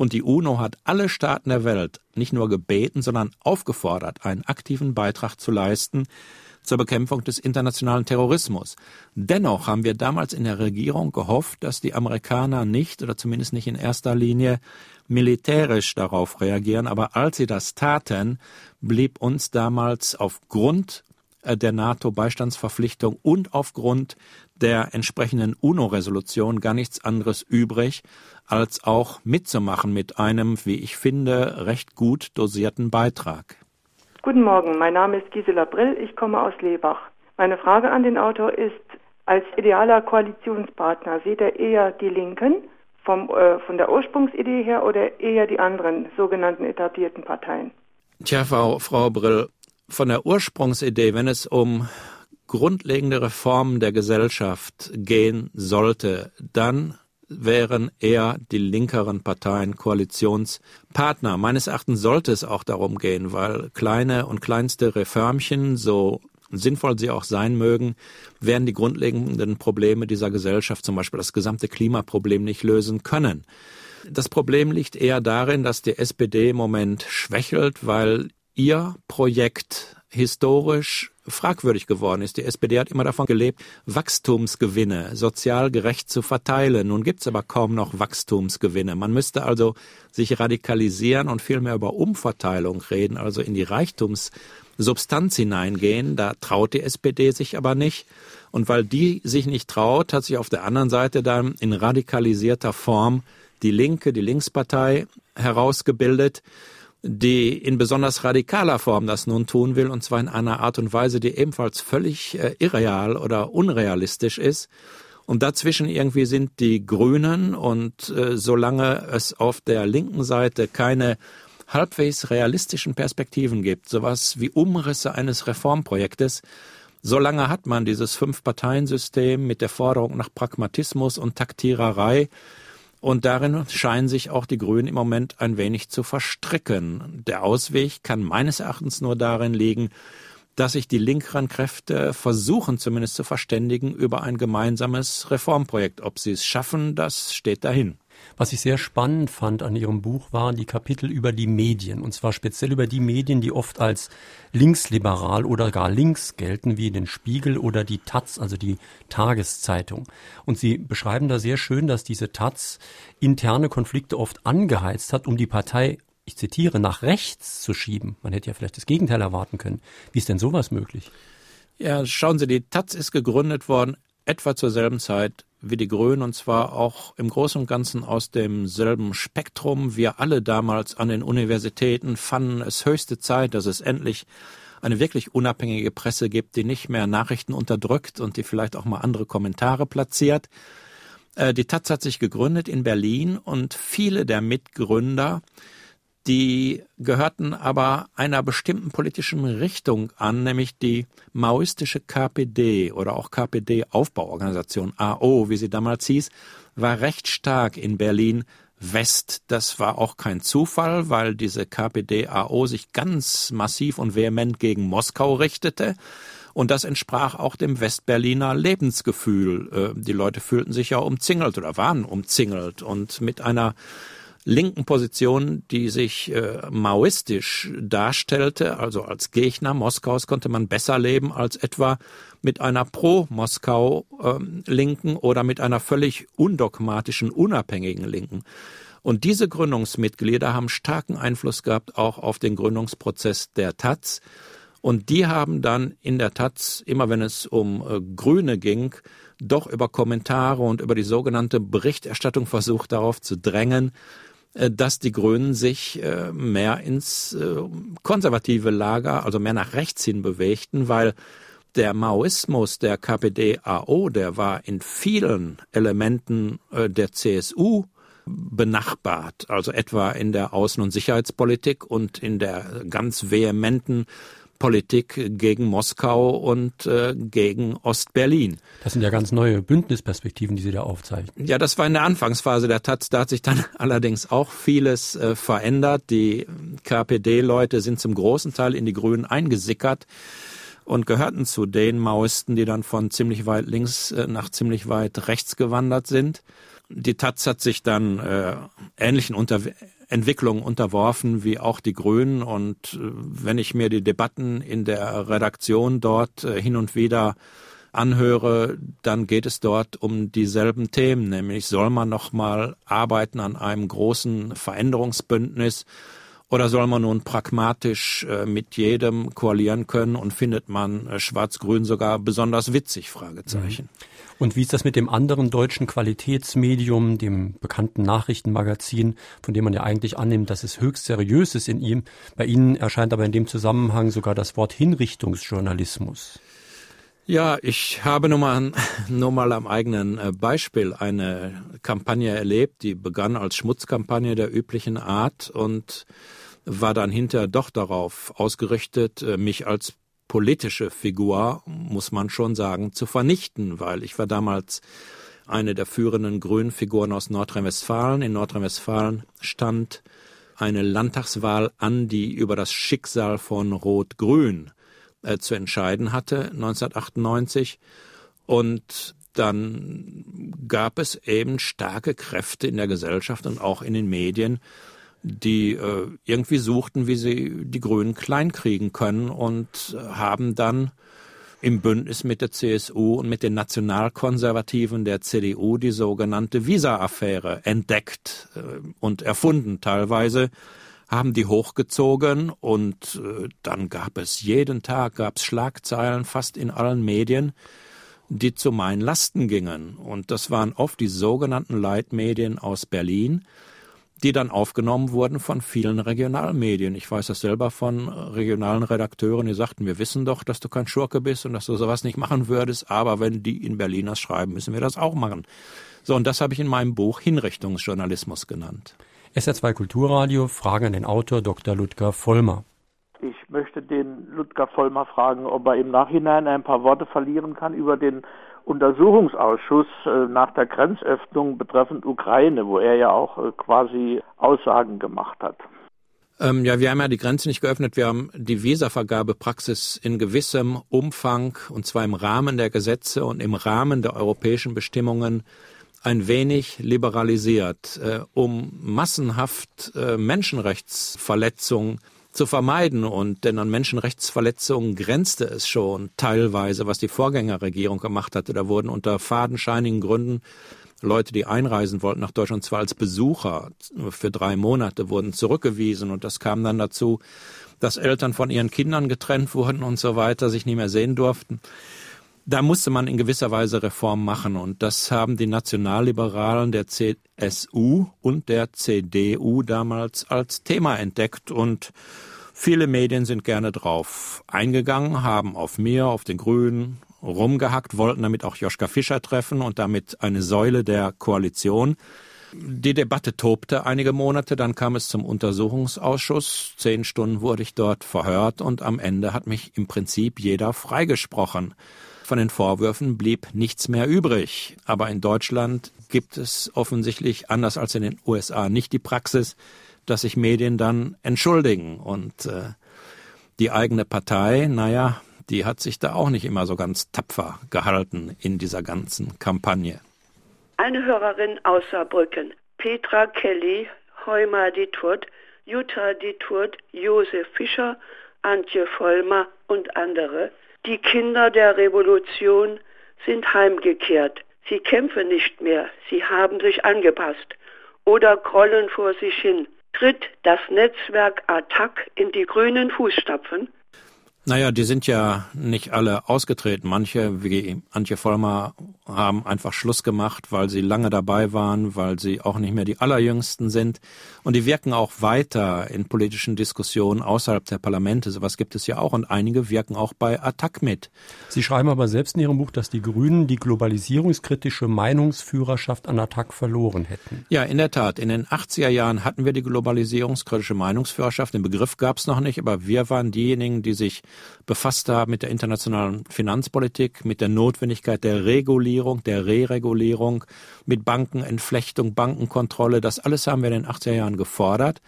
Und die UNO hat alle Staaten der Welt nicht nur gebeten, sondern aufgefordert, einen aktiven Beitrag zu leisten zur Bekämpfung des internationalen Terrorismus. Dennoch haben wir damals in der Regierung gehofft, dass die Amerikaner nicht oder zumindest nicht in erster Linie militärisch darauf reagieren. Aber als sie das taten, blieb uns damals aufgrund der NATO-Beistandsverpflichtung und aufgrund der entsprechenden UNO-Resolution gar nichts anderes übrig, als auch mitzumachen mit einem, wie ich finde, recht gut dosierten Beitrag. Guten Morgen, mein Name ist Gisela Brill, ich komme aus Lebach. Meine Frage an den Autor ist, als idealer Koalitionspartner sieht er eher die Linken vom, äh, von der Ursprungsidee her oder eher die anderen sogenannten etablierten Parteien? Tja, Frau, Frau Brill, von der Ursprungsidee, wenn es um grundlegende Reformen der Gesellschaft gehen sollte, dann wären eher die linkeren Parteien Koalitionspartner. Meines Erachtens sollte es auch darum gehen, weil kleine und kleinste Reformchen, so sinnvoll sie auch sein mögen, werden die grundlegenden Probleme dieser Gesellschaft, zum Beispiel das gesamte Klimaproblem, nicht lösen können. Das Problem liegt eher darin, dass die SPD im Moment schwächelt, weil ihr Projekt historisch fragwürdig geworden ist. Die SPD hat immer davon gelebt, Wachstumsgewinne sozial gerecht zu verteilen. Nun gibt es aber kaum noch Wachstumsgewinne. Man müsste also sich radikalisieren und viel mehr über Umverteilung reden, also in die Reichtumssubstanz hineingehen. Da traut die SPD sich aber nicht. Und weil die sich nicht traut, hat sich auf der anderen Seite dann in radikalisierter Form die Linke, die Linkspartei herausgebildet die in besonders radikaler Form das nun tun will, und zwar in einer Art und Weise, die ebenfalls völlig äh, irreal oder unrealistisch ist. Und dazwischen irgendwie sind die Grünen und äh, solange es auf der linken Seite keine halbwegs realistischen Perspektiven gibt, sowas wie Umrisse eines Reformprojektes, solange hat man dieses Fünf-Parteien-System mit der Forderung nach Pragmatismus und Taktiererei, und darin scheinen sich auch die Grünen im Moment ein wenig zu verstricken. Der Ausweg kann meines Erachtens nur darin liegen, dass sich die linkeren Kräfte versuchen zumindest zu verständigen über ein gemeinsames Reformprojekt. Ob sie es schaffen, das steht dahin. Was ich sehr spannend fand an Ihrem Buch waren die Kapitel über die Medien, und zwar speziell über die Medien, die oft als linksliberal oder gar links gelten, wie den Spiegel oder die Taz, also die Tageszeitung. Und Sie beschreiben da sehr schön, dass diese Taz interne Konflikte oft angeheizt hat, um die Partei ich zitiere, nach rechts zu schieben. Man hätte ja vielleicht das Gegenteil erwarten können. Wie ist denn sowas möglich? Ja, schauen Sie, die Taz ist gegründet worden etwa zur selben Zeit wie die Grünen und zwar auch im Großen und Ganzen aus demselben Spektrum. Wir alle damals an den Universitäten fanden es höchste Zeit, dass es endlich eine wirklich unabhängige Presse gibt, die nicht mehr Nachrichten unterdrückt und die vielleicht auch mal andere Kommentare platziert. Äh, die Taz hat sich gegründet in Berlin und viele der Mitgründer die gehörten aber einer bestimmten politischen Richtung an, nämlich die maoistische KPD oder auch KPD-Aufbauorganisation AO, wie sie damals hieß, war recht stark in Berlin West. Das war auch kein Zufall, weil diese KPD-AO sich ganz massiv und vehement gegen Moskau richtete. Und das entsprach auch dem Westberliner Lebensgefühl. Äh, die Leute fühlten sich ja umzingelt oder waren umzingelt und mit einer linken Position, die sich äh, maoistisch darstellte, also als Gegner Moskaus konnte man besser leben als etwa mit einer pro-Moskau ähm, Linken oder mit einer völlig undogmatischen, unabhängigen Linken. Und diese Gründungsmitglieder haben starken Einfluss gehabt auch auf den Gründungsprozess der Taz. Und die haben dann in der Taz, immer wenn es um äh, Grüne ging, doch über Kommentare und über die sogenannte Berichterstattung versucht darauf zu drängen, äh, dass die Grünen sich äh, mehr ins äh, konservative Lager, also mehr nach rechts hin bewegten, weil der Maoismus der KPD-AO, der war in vielen Elementen der CSU benachbart, also etwa in der Außen- und Sicherheitspolitik und in der ganz vehementen Politik gegen Moskau und äh, gegen Ostberlin. Das sind ja ganz neue Bündnisperspektiven, die Sie da aufzeichnen. Ja, das war in der Anfangsphase der Taz. Da hat sich dann allerdings auch vieles äh, verändert. Die KPD-Leute sind zum großen Teil in die Grünen eingesickert und gehörten zu den Maoisten, die dann von ziemlich weit links äh, nach ziemlich weit rechts gewandert sind. die Taz hat sich dann äh, ähnlichen Unter Entwicklungen unterworfen wie auch die Grünen. Und äh, wenn ich mir die Debatten in der Redaktion dort äh, hin und wieder anhöre, dann geht es dort um dieselben Themen, nämlich soll man noch mal arbeiten an einem großen Veränderungsbündnis oder soll man nun pragmatisch äh, mit jedem koalieren können und findet man Schwarz-Grün sogar besonders witzig? Fragezeichen. Mhm. Und wie ist das mit dem anderen deutschen Qualitätsmedium, dem bekannten Nachrichtenmagazin, von dem man ja eigentlich annimmt, dass es höchst seriös ist in ihm? Bei Ihnen erscheint aber in dem Zusammenhang sogar das Wort Hinrichtungsjournalismus. Ja, ich habe nur mal, nur mal am eigenen äh, Beispiel eine Kampagne erlebt, die begann als Schmutzkampagne der üblichen Art und war dann hinterher doch darauf ausgerichtet, äh, mich als politische Figur, muss man schon sagen, zu vernichten, weil ich war damals eine der führenden grünen Figuren aus Nordrhein-Westfalen. In Nordrhein-Westfalen stand eine Landtagswahl an, die über das Schicksal von Rot-Grün äh, zu entscheiden hatte 1998 und dann gab es eben starke Kräfte in der Gesellschaft und auch in den Medien, die äh, irgendwie suchten, wie sie die Grünen kleinkriegen können und äh, haben dann im Bündnis mit der CSU und mit den Nationalkonservativen der CDU die sogenannte Visa-Affäre entdeckt äh, und erfunden teilweise haben die hochgezogen und äh, dann gab es jeden Tag gab's Schlagzeilen fast in allen Medien, die zu meinen Lasten gingen. Und das waren oft die sogenannten Leitmedien aus Berlin, die dann aufgenommen wurden von vielen Regionalmedien. Ich weiß das selber von regionalen Redakteuren, die sagten, wir wissen doch, dass du kein Schurke bist und dass du sowas nicht machen würdest, aber wenn die in Berlin das schreiben, müssen wir das auch machen. So, und das habe ich in meinem Buch Hinrichtungsjournalismus genannt. SR2 Kulturradio, Fragen an den Autor Dr. Ludger Vollmer. Ich möchte den Ludger Vollmer fragen, ob er im Nachhinein ein paar Worte verlieren kann über den Untersuchungsausschuss äh, nach der Grenzöffnung betreffend Ukraine, wo er ja auch äh, quasi Aussagen gemacht hat. Ähm, ja, wir haben ja die Grenze nicht geöffnet. Wir haben die Visavergabepraxis in gewissem Umfang, und zwar im Rahmen der Gesetze und im Rahmen der europäischen Bestimmungen, ein wenig liberalisiert, äh, um massenhaft äh, Menschenrechtsverletzungen zu vermeiden. Und denn an Menschenrechtsverletzungen grenzte es schon teilweise, was die Vorgängerregierung gemacht hatte. Da wurden unter fadenscheinigen Gründen Leute, die einreisen wollten nach Deutschland, zwar als Besucher für drei Monate, wurden zurückgewiesen. Und das kam dann dazu, dass Eltern von ihren Kindern getrennt wurden und so weiter, sich nicht mehr sehen durften da musste man in gewisser Weise Reform machen und das haben die Nationalliberalen der CSU und der CDU damals als Thema entdeckt und viele Medien sind gerne drauf eingegangen, haben auf mir, auf den Grünen rumgehackt, wollten damit auch Joschka Fischer treffen und damit eine Säule der Koalition. Die Debatte tobte einige Monate, dann kam es zum Untersuchungsausschuss. Zehn Stunden wurde ich dort verhört und am Ende hat mich im Prinzip jeder freigesprochen. Von den Vorwürfen blieb nichts mehr übrig. Aber in Deutschland gibt es offensichtlich, anders als in den USA, nicht die Praxis, dass sich Medien dann entschuldigen. Und äh, die eigene Partei, naja, die hat sich da auch nicht immer so ganz tapfer gehalten in dieser ganzen Kampagne. Eine Hörerin aus Saarbrücken, Petra Kelly, Heuma Diturt, Jutta Diturt, Josef Fischer, Antje Vollmer und andere die Kinder der Revolution sind heimgekehrt. Sie kämpfen nicht mehr, sie haben sich angepasst oder grollen vor sich hin. Tritt das Netzwerk Attac in die grünen Fußstapfen? Naja, die sind ja nicht alle ausgetreten. Manche, wie Antje Vollmer, haben einfach Schluss gemacht, weil sie lange dabei waren, weil sie auch nicht mehr die Allerjüngsten sind. Und die wirken auch weiter in politischen Diskussionen außerhalb der Parlamente. Sowas gibt es ja auch. Und einige wirken auch bei Attac mit. Sie schreiben aber selbst in Ihrem Buch, dass die Grünen die globalisierungskritische Meinungsführerschaft an Attac verloren hätten. Ja, in der Tat. In den 80er Jahren hatten wir die globalisierungskritische Meinungsführerschaft. Den Begriff gab es noch nicht, aber wir waren diejenigen, die sich befasst haben mit der internationalen Finanzpolitik, mit der Notwendigkeit der Regulierung, der Reregulierung, mit Bankenentflechtung, Bankenkontrolle. Das alles haben wir in den 80er Jahren gefordert.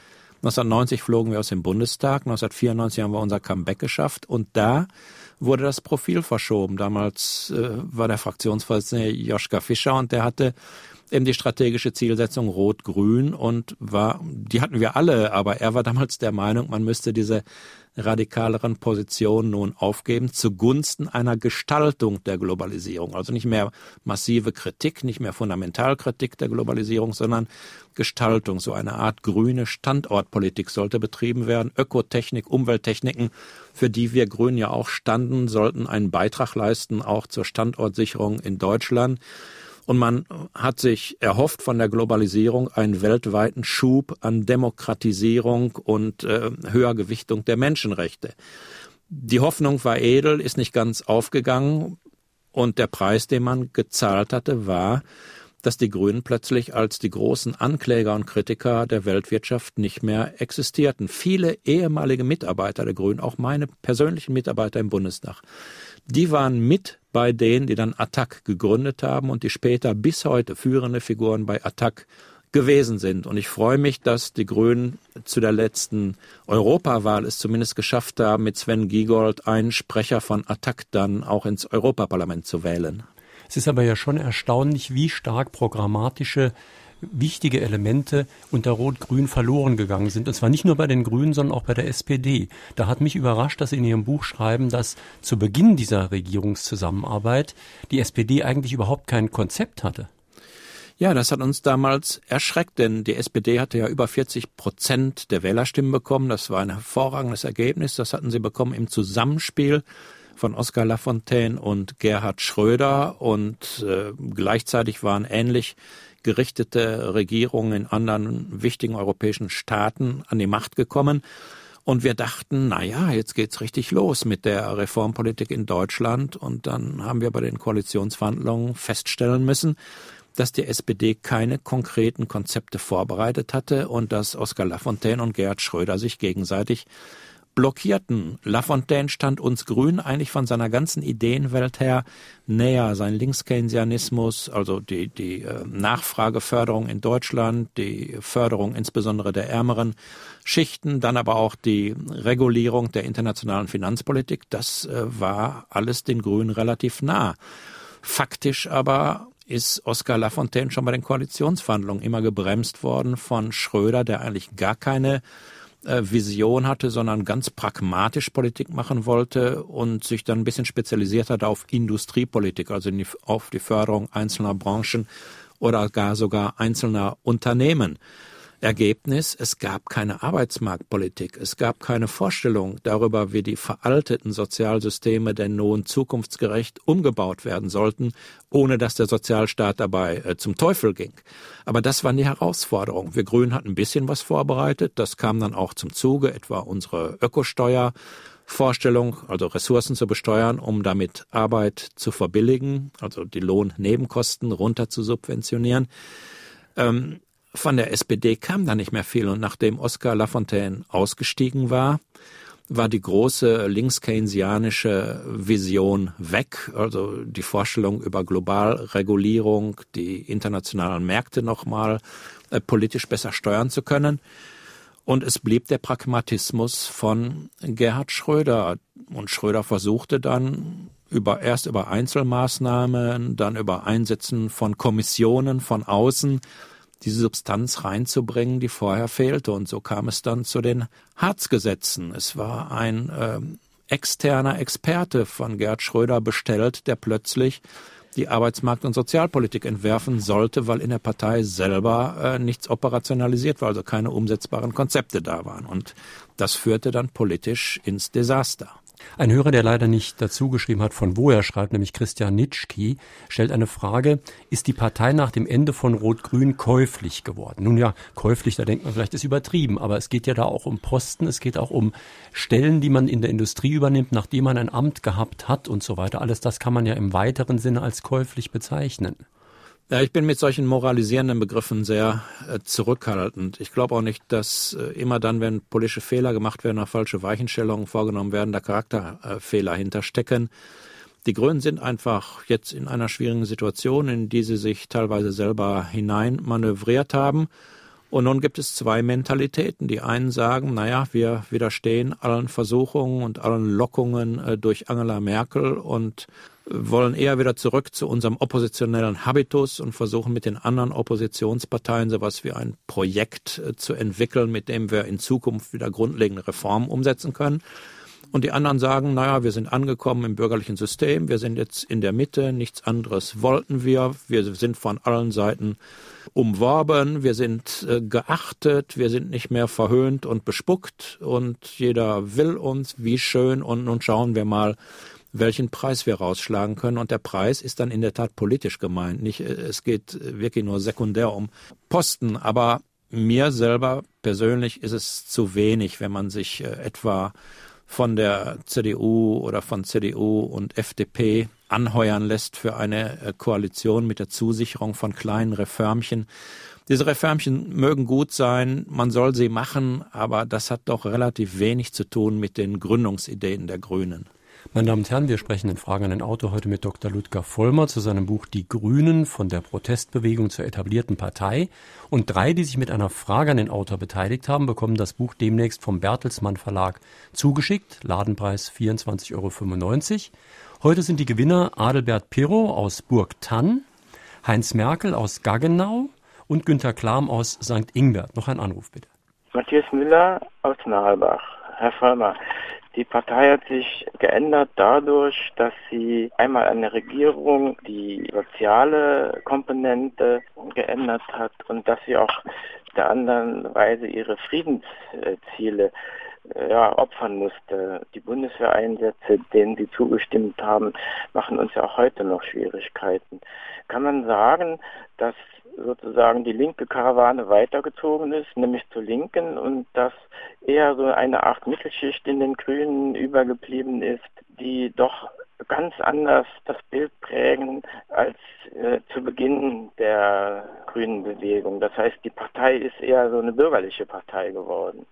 1990 flogen wir aus dem Bundestag, 1994 haben wir unser Comeback geschafft und da wurde das Profil verschoben. Damals äh, war der Fraktionsvorsitzende Joschka Fischer und der hatte eben die strategische Zielsetzung Rot-Grün und war, die hatten wir alle, aber er war damals der Meinung, man müsste diese radikaleren Positionen nun aufgeben zugunsten einer Gestaltung der Globalisierung. Also nicht mehr massive Kritik, nicht mehr Fundamentalkritik der Globalisierung, sondern Gestaltung. So eine Art grüne Standortpolitik sollte betrieben werden. Ökotechnik, Umwelttechniken, für die wir Grünen ja auch standen, sollten einen Beitrag leisten, auch zur Standortsicherung in Deutschland. Und man hat sich erhofft von der Globalisierung einen weltweiten Schub an Demokratisierung und äh, Höhergewichtung der Menschenrechte. Die Hoffnung war edel, ist nicht ganz aufgegangen. Und der Preis, den man gezahlt hatte, war, dass die Grünen plötzlich als die großen Ankläger und Kritiker der Weltwirtschaft nicht mehr existierten. Viele ehemalige Mitarbeiter der Grünen, auch meine persönlichen Mitarbeiter im Bundestag, die waren mit bei denen, die dann Attac gegründet haben und die später bis heute führende Figuren bei Attac gewesen sind. Und ich freue mich, dass die Grünen zu der letzten Europawahl es zumindest geschafft haben, mit Sven Giegold einen Sprecher von Attac dann auch ins Europaparlament zu wählen. Es ist aber ja schon erstaunlich, wie stark programmatische wichtige Elemente unter Rot-Grün verloren gegangen sind. Und zwar nicht nur bei den Grünen, sondern auch bei der SPD. Da hat mich überrascht, dass Sie in Ihrem Buch schreiben, dass zu Beginn dieser Regierungszusammenarbeit die SPD eigentlich überhaupt kein Konzept hatte. Ja, das hat uns damals erschreckt, denn die SPD hatte ja über 40 Prozent der Wählerstimmen bekommen. Das war ein hervorragendes Ergebnis. Das hatten sie bekommen im Zusammenspiel von Oskar Lafontaine und Gerhard Schröder und äh, gleichzeitig waren ähnlich gerichtete Regierungen in anderen wichtigen europäischen Staaten an die Macht gekommen. Und wir dachten, na ja, jetzt geht's richtig los mit der Reformpolitik in Deutschland. Und dann haben wir bei den Koalitionsverhandlungen feststellen müssen, dass die SPD keine konkreten Konzepte vorbereitet hatte und dass Oskar Lafontaine und Gerhard Schröder sich gegenseitig blockierten. Lafontaine stand uns Grün eigentlich von seiner ganzen Ideenwelt her näher. Sein Linkskeynesianismus, also die, die äh, Nachfrageförderung in Deutschland, die Förderung insbesondere der ärmeren Schichten, dann aber auch die Regulierung der internationalen Finanzpolitik, das äh, war alles den Grünen relativ nah. Faktisch aber ist Oskar Lafontaine schon bei den Koalitionsverhandlungen immer gebremst worden von Schröder, der eigentlich gar keine Vision hatte, sondern ganz pragmatisch Politik machen wollte und sich dann ein bisschen spezialisiert hat auf Industriepolitik, also auf die Förderung einzelner Branchen oder gar sogar einzelner Unternehmen. Ergebnis, es gab keine Arbeitsmarktpolitik, es gab keine Vorstellung darüber, wie die veralteten Sozialsysteme denn nun zukunftsgerecht umgebaut werden sollten, ohne dass der Sozialstaat dabei äh, zum Teufel ging. Aber das waren die Herausforderungen. Wir Grünen hatten ein bisschen was vorbereitet, das kam dann auch zum Zuge, etwa unsere Ökosteuer, Vorstellung, also Ressourcen zu besteuern, um damit Arbeit zu verbilligen, also die Lohnnebenkosten runter zu subventionieren. Ähm, von der SPD kam da nicht mehr viel und nachdem Oskar Lafontaine ausgestiegen war, war die große links-keynesianische Vision weg, also die Vorstellung über Globalregulierung, die internationalen Märkte nochmal äh, politisch besser steuern zu können. Und es blieb der Pragmatismus von Gerhard Schröder. Und Schröder versuchte dann über, erst über Einzelmaßnahmen, dann über Einsetzen von Kommissionen von außen, diese Substanz reinzubringen, die vorher fehlte. Und so kam es dann zu den Harzgesetzen. Es war ein äh, externer Experte von Gerd Schröder bestellt, der plötzlich die Arbeitsmarkt- und Sozialpolitik entwerfen sollte, weil in der Partei selber äh, nichts operationalisiert war, also keine umsetzbaren Konzepte da waren. Und das führte dann politisch ins Desaster. Ein Hörer, der leider nicht dazu geschrieben hat, von wo er schreibt, nämlich Christian Nitschki, stellt eine Frage, ist die Partei nach dem Ende von Rot-Grün käuflich geworden? Nun ja, käuflich, da denkt man vielleicht, ist übertrieben, aber es geht ja da auch um Posten, es geht auch um Stellen, die man in der Industrie übernimmt, nachdem man ein Amt gehabt hat und so weiter. Alles das kann man ja im weiteren Sinne als käuflich bezeichnen. Ja, ich bin mit solchen moralisierenden Begriffen sehr äh, zurückhaltend. Ich glaube auch nicht, dass äh, immer dann, wenn politische Fehler gemacht werden, oder falsche Weichenstellungen vorgenommen werden, da Charakterfehler hinterstecken. Die Grünen sind einfach jetzt in einer schwierigen Situation, in die sie sich teilweise selber hinein manövriert haben. Und nun gibt es zwei Mentalitäten. Die einen sagen, naja, wir widerstehen allen Versuchungen und allen Lockungen äh, durch Angela Merkel und wollen eher wieder zurück zu unserem oppositionellen Habitus und versuchen mit den anderen Oppositionsparteien sowas wie ein Projekt äh, zu entwickeln, mit dem wir in Zukunft wieder grundlegende Reformen umsetzen können. Und die anderen sagen, naja, wir sind angekommen im bürgerlichen System, wir sind jetzt in der Mitte, nichts anderes wollten wir, wir sind von allen Seiten umworben, wir sind äh, geachtet, wir sind nicht mehr verhöhnt und bespuckt. Und jeder will uns, wie schön. Und nun schauen wir mal, welchen Preis wir rausschlagen können. Und der Preis ist dann in der Tat politisch gemeint. Nicht, äh, es geht wirklich nur sekundär um Posten, aber mir selber persönlich ist es zu wenig, wenn man sich äh, etwa von der CDU oder von CDU und FDP anheuern lässt für eine äh, Koalition mit der Zusicherung von kleinen Reformchen. Diese Reformchen mögen gut sein, man soll sie machen, aber das hat doch relativ wenig zu tun mit den Gründungsideen der Grünen. Meine Damen und Herren, wir sprechen in Fragen an den Autor heute mit Dr. Ludger Vollmer zu seinem Buch Die Grünen von der Protestbewegung zur etablierten Partei. Und drei, die sich mit einer Frage an den Autor beteiligt haben, bekommen das Buch demnächst vom Bertelsmann Verlag zugeschickt. Ladenpreis 24,95 Euro. Heute sind die Gewinner Adelbert Pirro aus Burg Tann, Heinz Merkel aus Gaggenau und Günter Klam aus St. Ingbert. Noch ein Anruf bitte. Matthias Müller aus Nahelbach. Herr Vollmer, die Partei hat sich geändert dadurch, dass sie einmal eine Regierung die soziale Komponente geändert hat und dass sie auch der anderen Weise ihre Friedensziele äh, ja, opfern musste. Die Bundeswehreinsätze, denen sie zugestimmt haben, machen uns ja auch heute noch Schwierigkeiten. Kann man sagen, dass sozusagen die linke Karawane weitergezogen ist, nämlich zur Linken und dass eher so eine Art Mittelschicht in den Grünen übergeblieben ist, die doch ganz anders das Bild prägen als äh, zu Beginn der grünen Bewegung. Das heißt, die Partei ist eher so eine bürgerliche Partei geworden.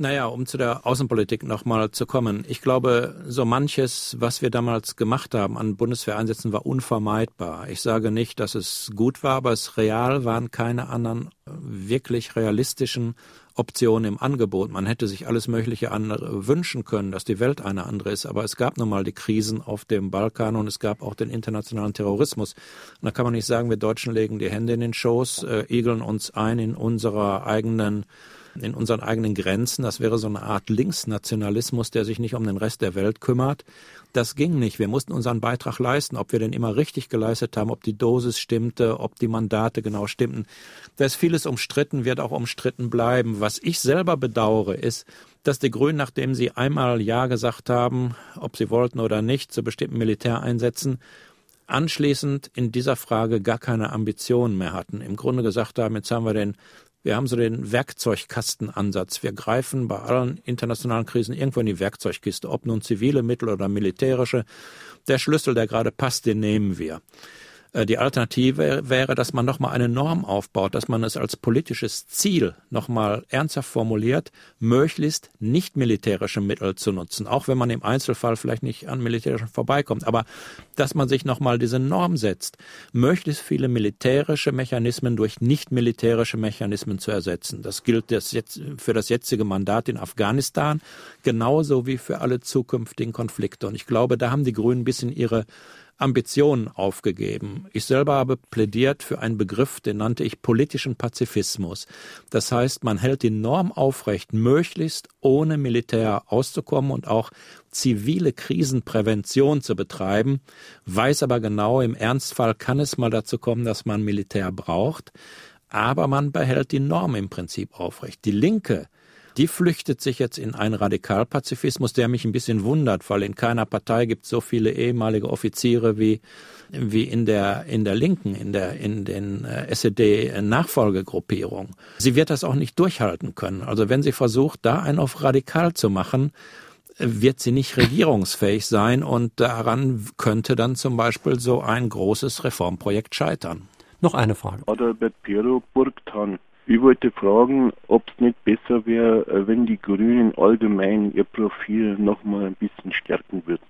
Naja, um zu der Außenpolitik nochmal zu kommen. Ich glaube, so manches, was wir damals gemacht haben an Bundeswehreinsätzen, war unvermeidbar. Ich sage nicht, dass es gut war, aber es real waren keine anderen wirklich realistischen Optionen im Angebot. Man hätte sich alles Mögliche andere wünschen können, dass die Welt eine andere ist, aber es gab nun mal die Krisen auf dem Balkan und es gab auch den internationalen Terrorismus. Und da kann man nicht sagen, wir Deutschen legen die Hände in den Schoß, äh, igeln uns ein in unserer eigenen in unseren eigenen Grenzen. Das wäre so eine Art Linksnationalismus, der sich nicht um den Rest der Welt kümmert. Das ging nicht. Wir mussten unseren Beitrag leisten. Ob wir den immer richtig geleistet haben, ob die Dosis stimmte, ob die Mandate genau stimmten. Da ist vieles umstritten, wird auch umstritten bleiben. Was ich selber bedauere, ist, dass die Grünen, nachdem sie einmal Ja gesagt haben, ob sie wollten oder nicht, zu bestimmten Militäreinsätzen, anschließend in dieser Frage gar keine Ambitionen mehr hatten. Im Grunde gesagt haben, jetzt haben wir den wir haben so den Werkzeugkastenansatz. Wir greifen bei allen internationalen Krisen irgendwo in die Werkzeugkiste, ob nun zivile Mittel oder militärische. Der Schlüssel, der gerade passt, den nehmen wir. Äh, die Alternative wäre, dass man nochmal eine Norm aufbaut, dass man es als politisches Ziel nochmal ernsthaft formuliert, möglichst nicht militärische Mittel zu nutzen, auch wenn man im Einzelfall vielleicht nicht an militärischen vorbeikommt, aber dass man sich nochmal diese Norm setzt, möglichst viele militärische Mechanismen durch nicht militärische Mechanismen zu ersetzen. Das gilt das jetzt für das jetzige Mandat in Afghanistan genauso wie für alle zukünftigen Konflikte. Und ich glaube, da haben die Grünen ein bisschen ihre Ambitionen aufgegeben. Ich selber habe plädiert für einen Begriff, den nannte ich politischen Pazifismus. Das heißt, man hält die Norm aufrecht, möglichst ohne Militär auszukommen und auch zivile Krisenprävention zu betreiben, weiß aber genau, im Ernstfall kann es mal dazu kommen, dass man Militär braucht, aber man behält die Norm im Prinzip aufrecht. Die Linke die flüchtet sich jetzt in einen Radikalpazifismus, der mich ein bisschen wundert, weil in keiner Partei gibt es so viele ehemalige Offiziere wie wie in der in der Linken, in der in den äh, SED-Nachfolgegruppierungen. Sie wird das auch nicht durchhalten können. Also wenn sie versucht, da einen auf radikal zu machen, wird sie nicht regierungsfähig sein und daran könnte dann zum Beispiel so ein großes Reformprojekt scheitern. Noch eine Frage. Adalbert Piero Burgtan. Ich wollte fragen, ob es nicht besser wäre, äh, wenn die Grünen allgemein ihr Profil nochmal ein bisschen stärken würden.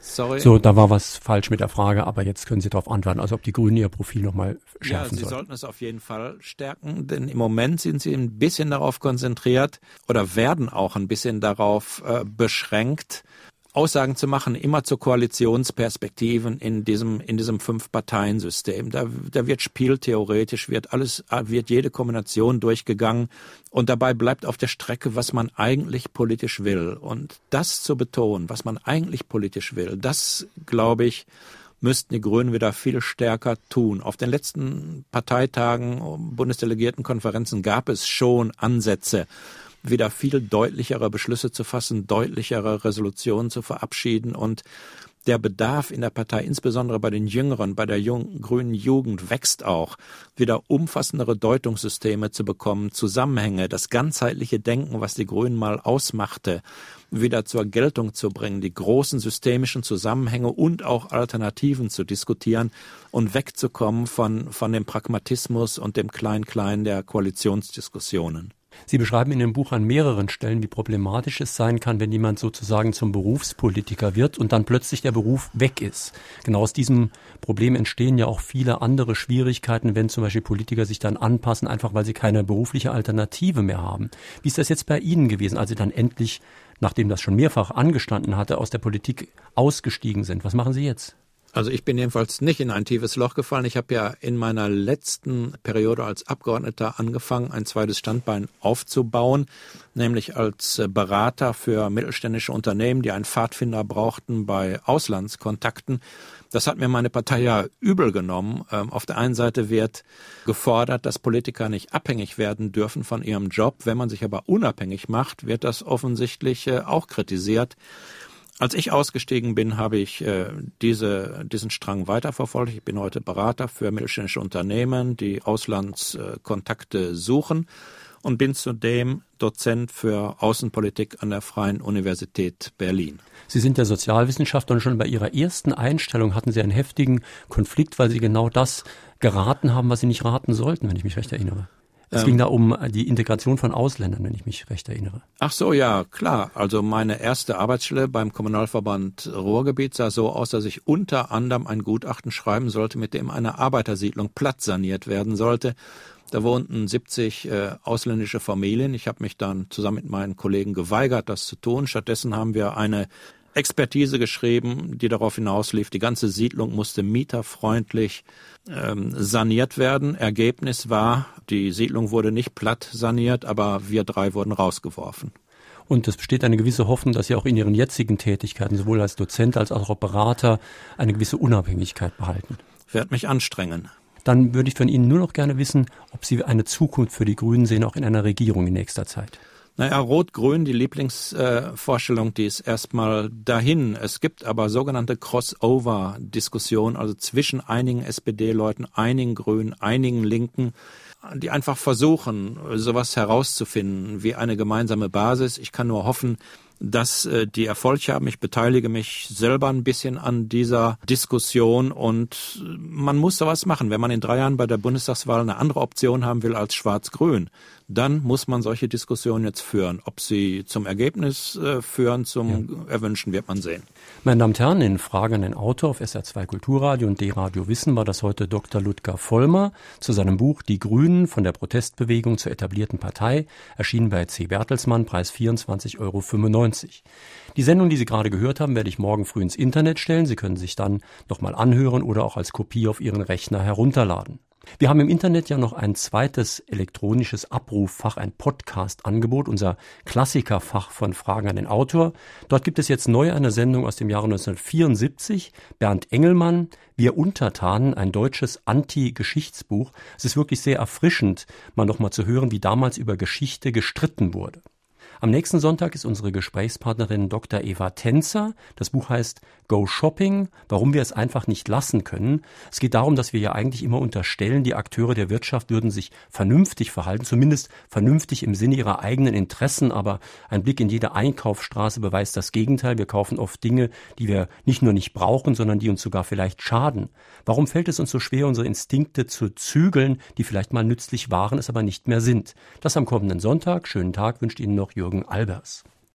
Sorry. So, da war was falsch mit der Frage, aber jetzt können Sie darauf antworten, also ob die Grünen ihr Profil nochmal schärfen Ja, Sie sollten. sollten es auf jeden Fall stärken, denn im Moment sind Sie ein bisschen darauf konzentriert oder werden auch ein bisschen darauf äh, beschränkt, Aussagen zu machen, immer zu Koalitionsperspektiven in diesem, in diesem Fünf-Parteien-System. Da, da wird spieltheoretisch, wird alles, wird jede Kombination durchgegangen und dabei bleibt auf der Strecke, was man eigentlich politisch will. Und das zu betonen, was man eigentlich politisch will, das glaube ich, müssten die Grünen wieder viel stärker tun. Auf den letzten Parteitagen, Bundesdelegiertenkonferenzen gab es schon Ansätze, wieder viel deutlichere Beschlüsse zu fassen, deutlichere Resolutionen zu verabschieden und der Bedarf in der Partei, insbesondere bei den Jüngeren, bei der jungen, grünen Jugend, wächst auch, wieder umfassendere Deutungssysteme zu bekommen, Zusammenhänge, das ganzheitliche Denken, was die Grünen mal ausmachte, wieder zur Geltung zu bringen, die großen systemischen Zusammenhänge und auch Alternativen zu diskutieren und wegzukommen von, von dem Pragmatismus und dem Klein-Klein der Koalitionsdiskussionen. Sie beschreiben in dem Buch an mehreren Stellen, wie problematisch es sein kann, wenn jemand sozusagen zum Berufspolitiker wird und dann plötzlich der Beruf weg ist. Genau aus diesem Problem entstehen ja auch viele andere Schwierigkeiten, wenn zum Beispiel Politiker sich dann anpassen, einfach weil sie keine berufliche Alternative mehr haben. Wie ist das jetzt bei Ihnen gewesen, als Sie dann endlich, nachdem das schon mehrfach angestanden hatte, aus der Politik ausgestiegen sind? Was machen Sie jetzt? Also ich bin jedenfalls nicht in ein tiefes Loch gefallen. Ich habe ja in meiner letzten Periode als Abgeordneter angefangen, ein zweites Standbein aufzubauen, nämlich als Berater für mittelständische Unternehmen, die einen Pfadfinder brauchten bei Auslandskontakten. Das hat mir meine Partei ja übel genommen. Ähm, auf der einen Seite wird gefordert, dass Politiker nicht abhängig werden dürfen von ihrem Job. Wenn man sich aber unabhängig macht, wird das offensichtlich äh, auch kritisiert. Als ich ausgestiegen bin, habe ich äh, diese, diesen Strang weiterverfolgt. Ich bin heute Berater für mittelständische Unternehmen, die Auslandskontakte äh, suchen und bin zudem Dozent für Außenpolitik an der Freien Universität Berlin. Sie sind der Sozialwissenschaftler und schon bei Ihrer ersten Einstellung hatten Sie einen heftigen Konflikt, weil Sie genau das geraten haben, was Sie nicht raten sollten, wenn ich mich recht erinnere. Es ähm, ging da um die Integration von Ausländern, wenn ich mich recht erinnere. Ach so, ja, klar. Also meine erste Arbeitsstelle beim Kommunalverband Ruhrgebiet sah so aus, dass ich unter anderem ein Gutachten schreiben sollte, mit dem eine Arbeitersiedlung platt saniert werden sollte. Da wohnten 70 äh, ausländische Familien. Ich habe mich dann zusammen mit meinen Kollegen geweigert, das zu tun. Stattdessen haben wir eine Expertise geschrieben, die darauf hinauslief, die ganze Siedlung musste mieterfreundlich ähm, saniert werden. Ergebnis war, die Siedlung wurde nicht platt saniert, aber wir drei wurden rausgeworfen. Und es besteht eine gewisse Hoffnung, dass Sie auch in Ihren jetzigen Tätigkeiten, sowohl als Dozent als auch Berater, eine gewisse Unabhängigkeit behalten. Ich werde mich anstrengen. Dann würde ich von Ihnen nur noch gerne wissen, ob Sie eine Zukunft für die Grünen sehen, auch in einer Regierung in nächster Zeit. Naja, Rot-Grün, die Lieblingsvorstellung, die ist erstmal dahin. Es gibt aber sogenannte Crossover-Diskussionen, also zwischen einigen SPD-Leuten, einigen Grünen, einigen Linken, die einfach versuchen, sowas herauszufinden wie eine gemeinsame Basis. Ich kann nur hoffen, dass äh, die Erfolg haben. Ich beteilige mich selber ein bisschen an dieser Diskussion und man muss sowas machen. Wenn man in drei Jahren bei der Bundestagswahl eine andere Option haben will als Schwarz-Grün, dann muss man solche Diskussionen jetzt führen. Ob sie zum Ergebnis äh, führen, zum ja. Erwünschen, wird man sehen. Meine Damen und Herren, in Frage an den Autor auf SR2 Kulturradio und D-Radio Wissen war das heute Dr. Ludger Vollmer zu seinem Buch Die Grünen von der Protestbewegung zur etablierten Partei, erschienen bei C. Bertelsmann, Preis 24,95 Euro. Die Sendung, die Sie gerade gehört haben, werde ich morgen früh ins Internet stellen. Sie können sich dann nochmal anhören oder auch als Kopie auf Ihren Rechner herunterladen. Wir haben im Internet ja noch ein zweites elektronisches Abrufffach, ein Podcast-Angebot, unser Klassikerfach von Fragen an den Autor. Dort gibt es jetzt neu eine Sendung aus dem Jahre 1974. Bernd Engelmann, Wir Untertanen, ein deutsches Anti-Geschichtsbuch. Es ist wirklich sehr erfrischend, mal nochmal zu hören, wie damals über Geschichte gestritten wurde. Am nächsten Sonntag ist unsere Gesprächspartnerin Dr. Eva Tänzer. Das Buch heißt Go Shopping, warum wir es einfach nicht lassen können. Es geht darum, dass wir ja eigentlich immer unterstellen, die Akteure der Wirtschaft würden sich vernünftig verhalten, zumindest vernünftig im Sinne ihrer eigenen Interessen, aber ein Blick in jede Einkaufsstraße beweist das Gegenteil. Wir kaufen oft Dinge, die wir nicht nur nicht brauchen, sondern die uns sogar vielleicht schaden. Warum fällt es uns so schwer, unsere Instinkte zu zügeln, die vielleicht mal nützlich waren, es aber nicht mehr sind? Das am kommenden Sonntag. Schönen Tag wünscht Ihnen noch Jürgen Albers.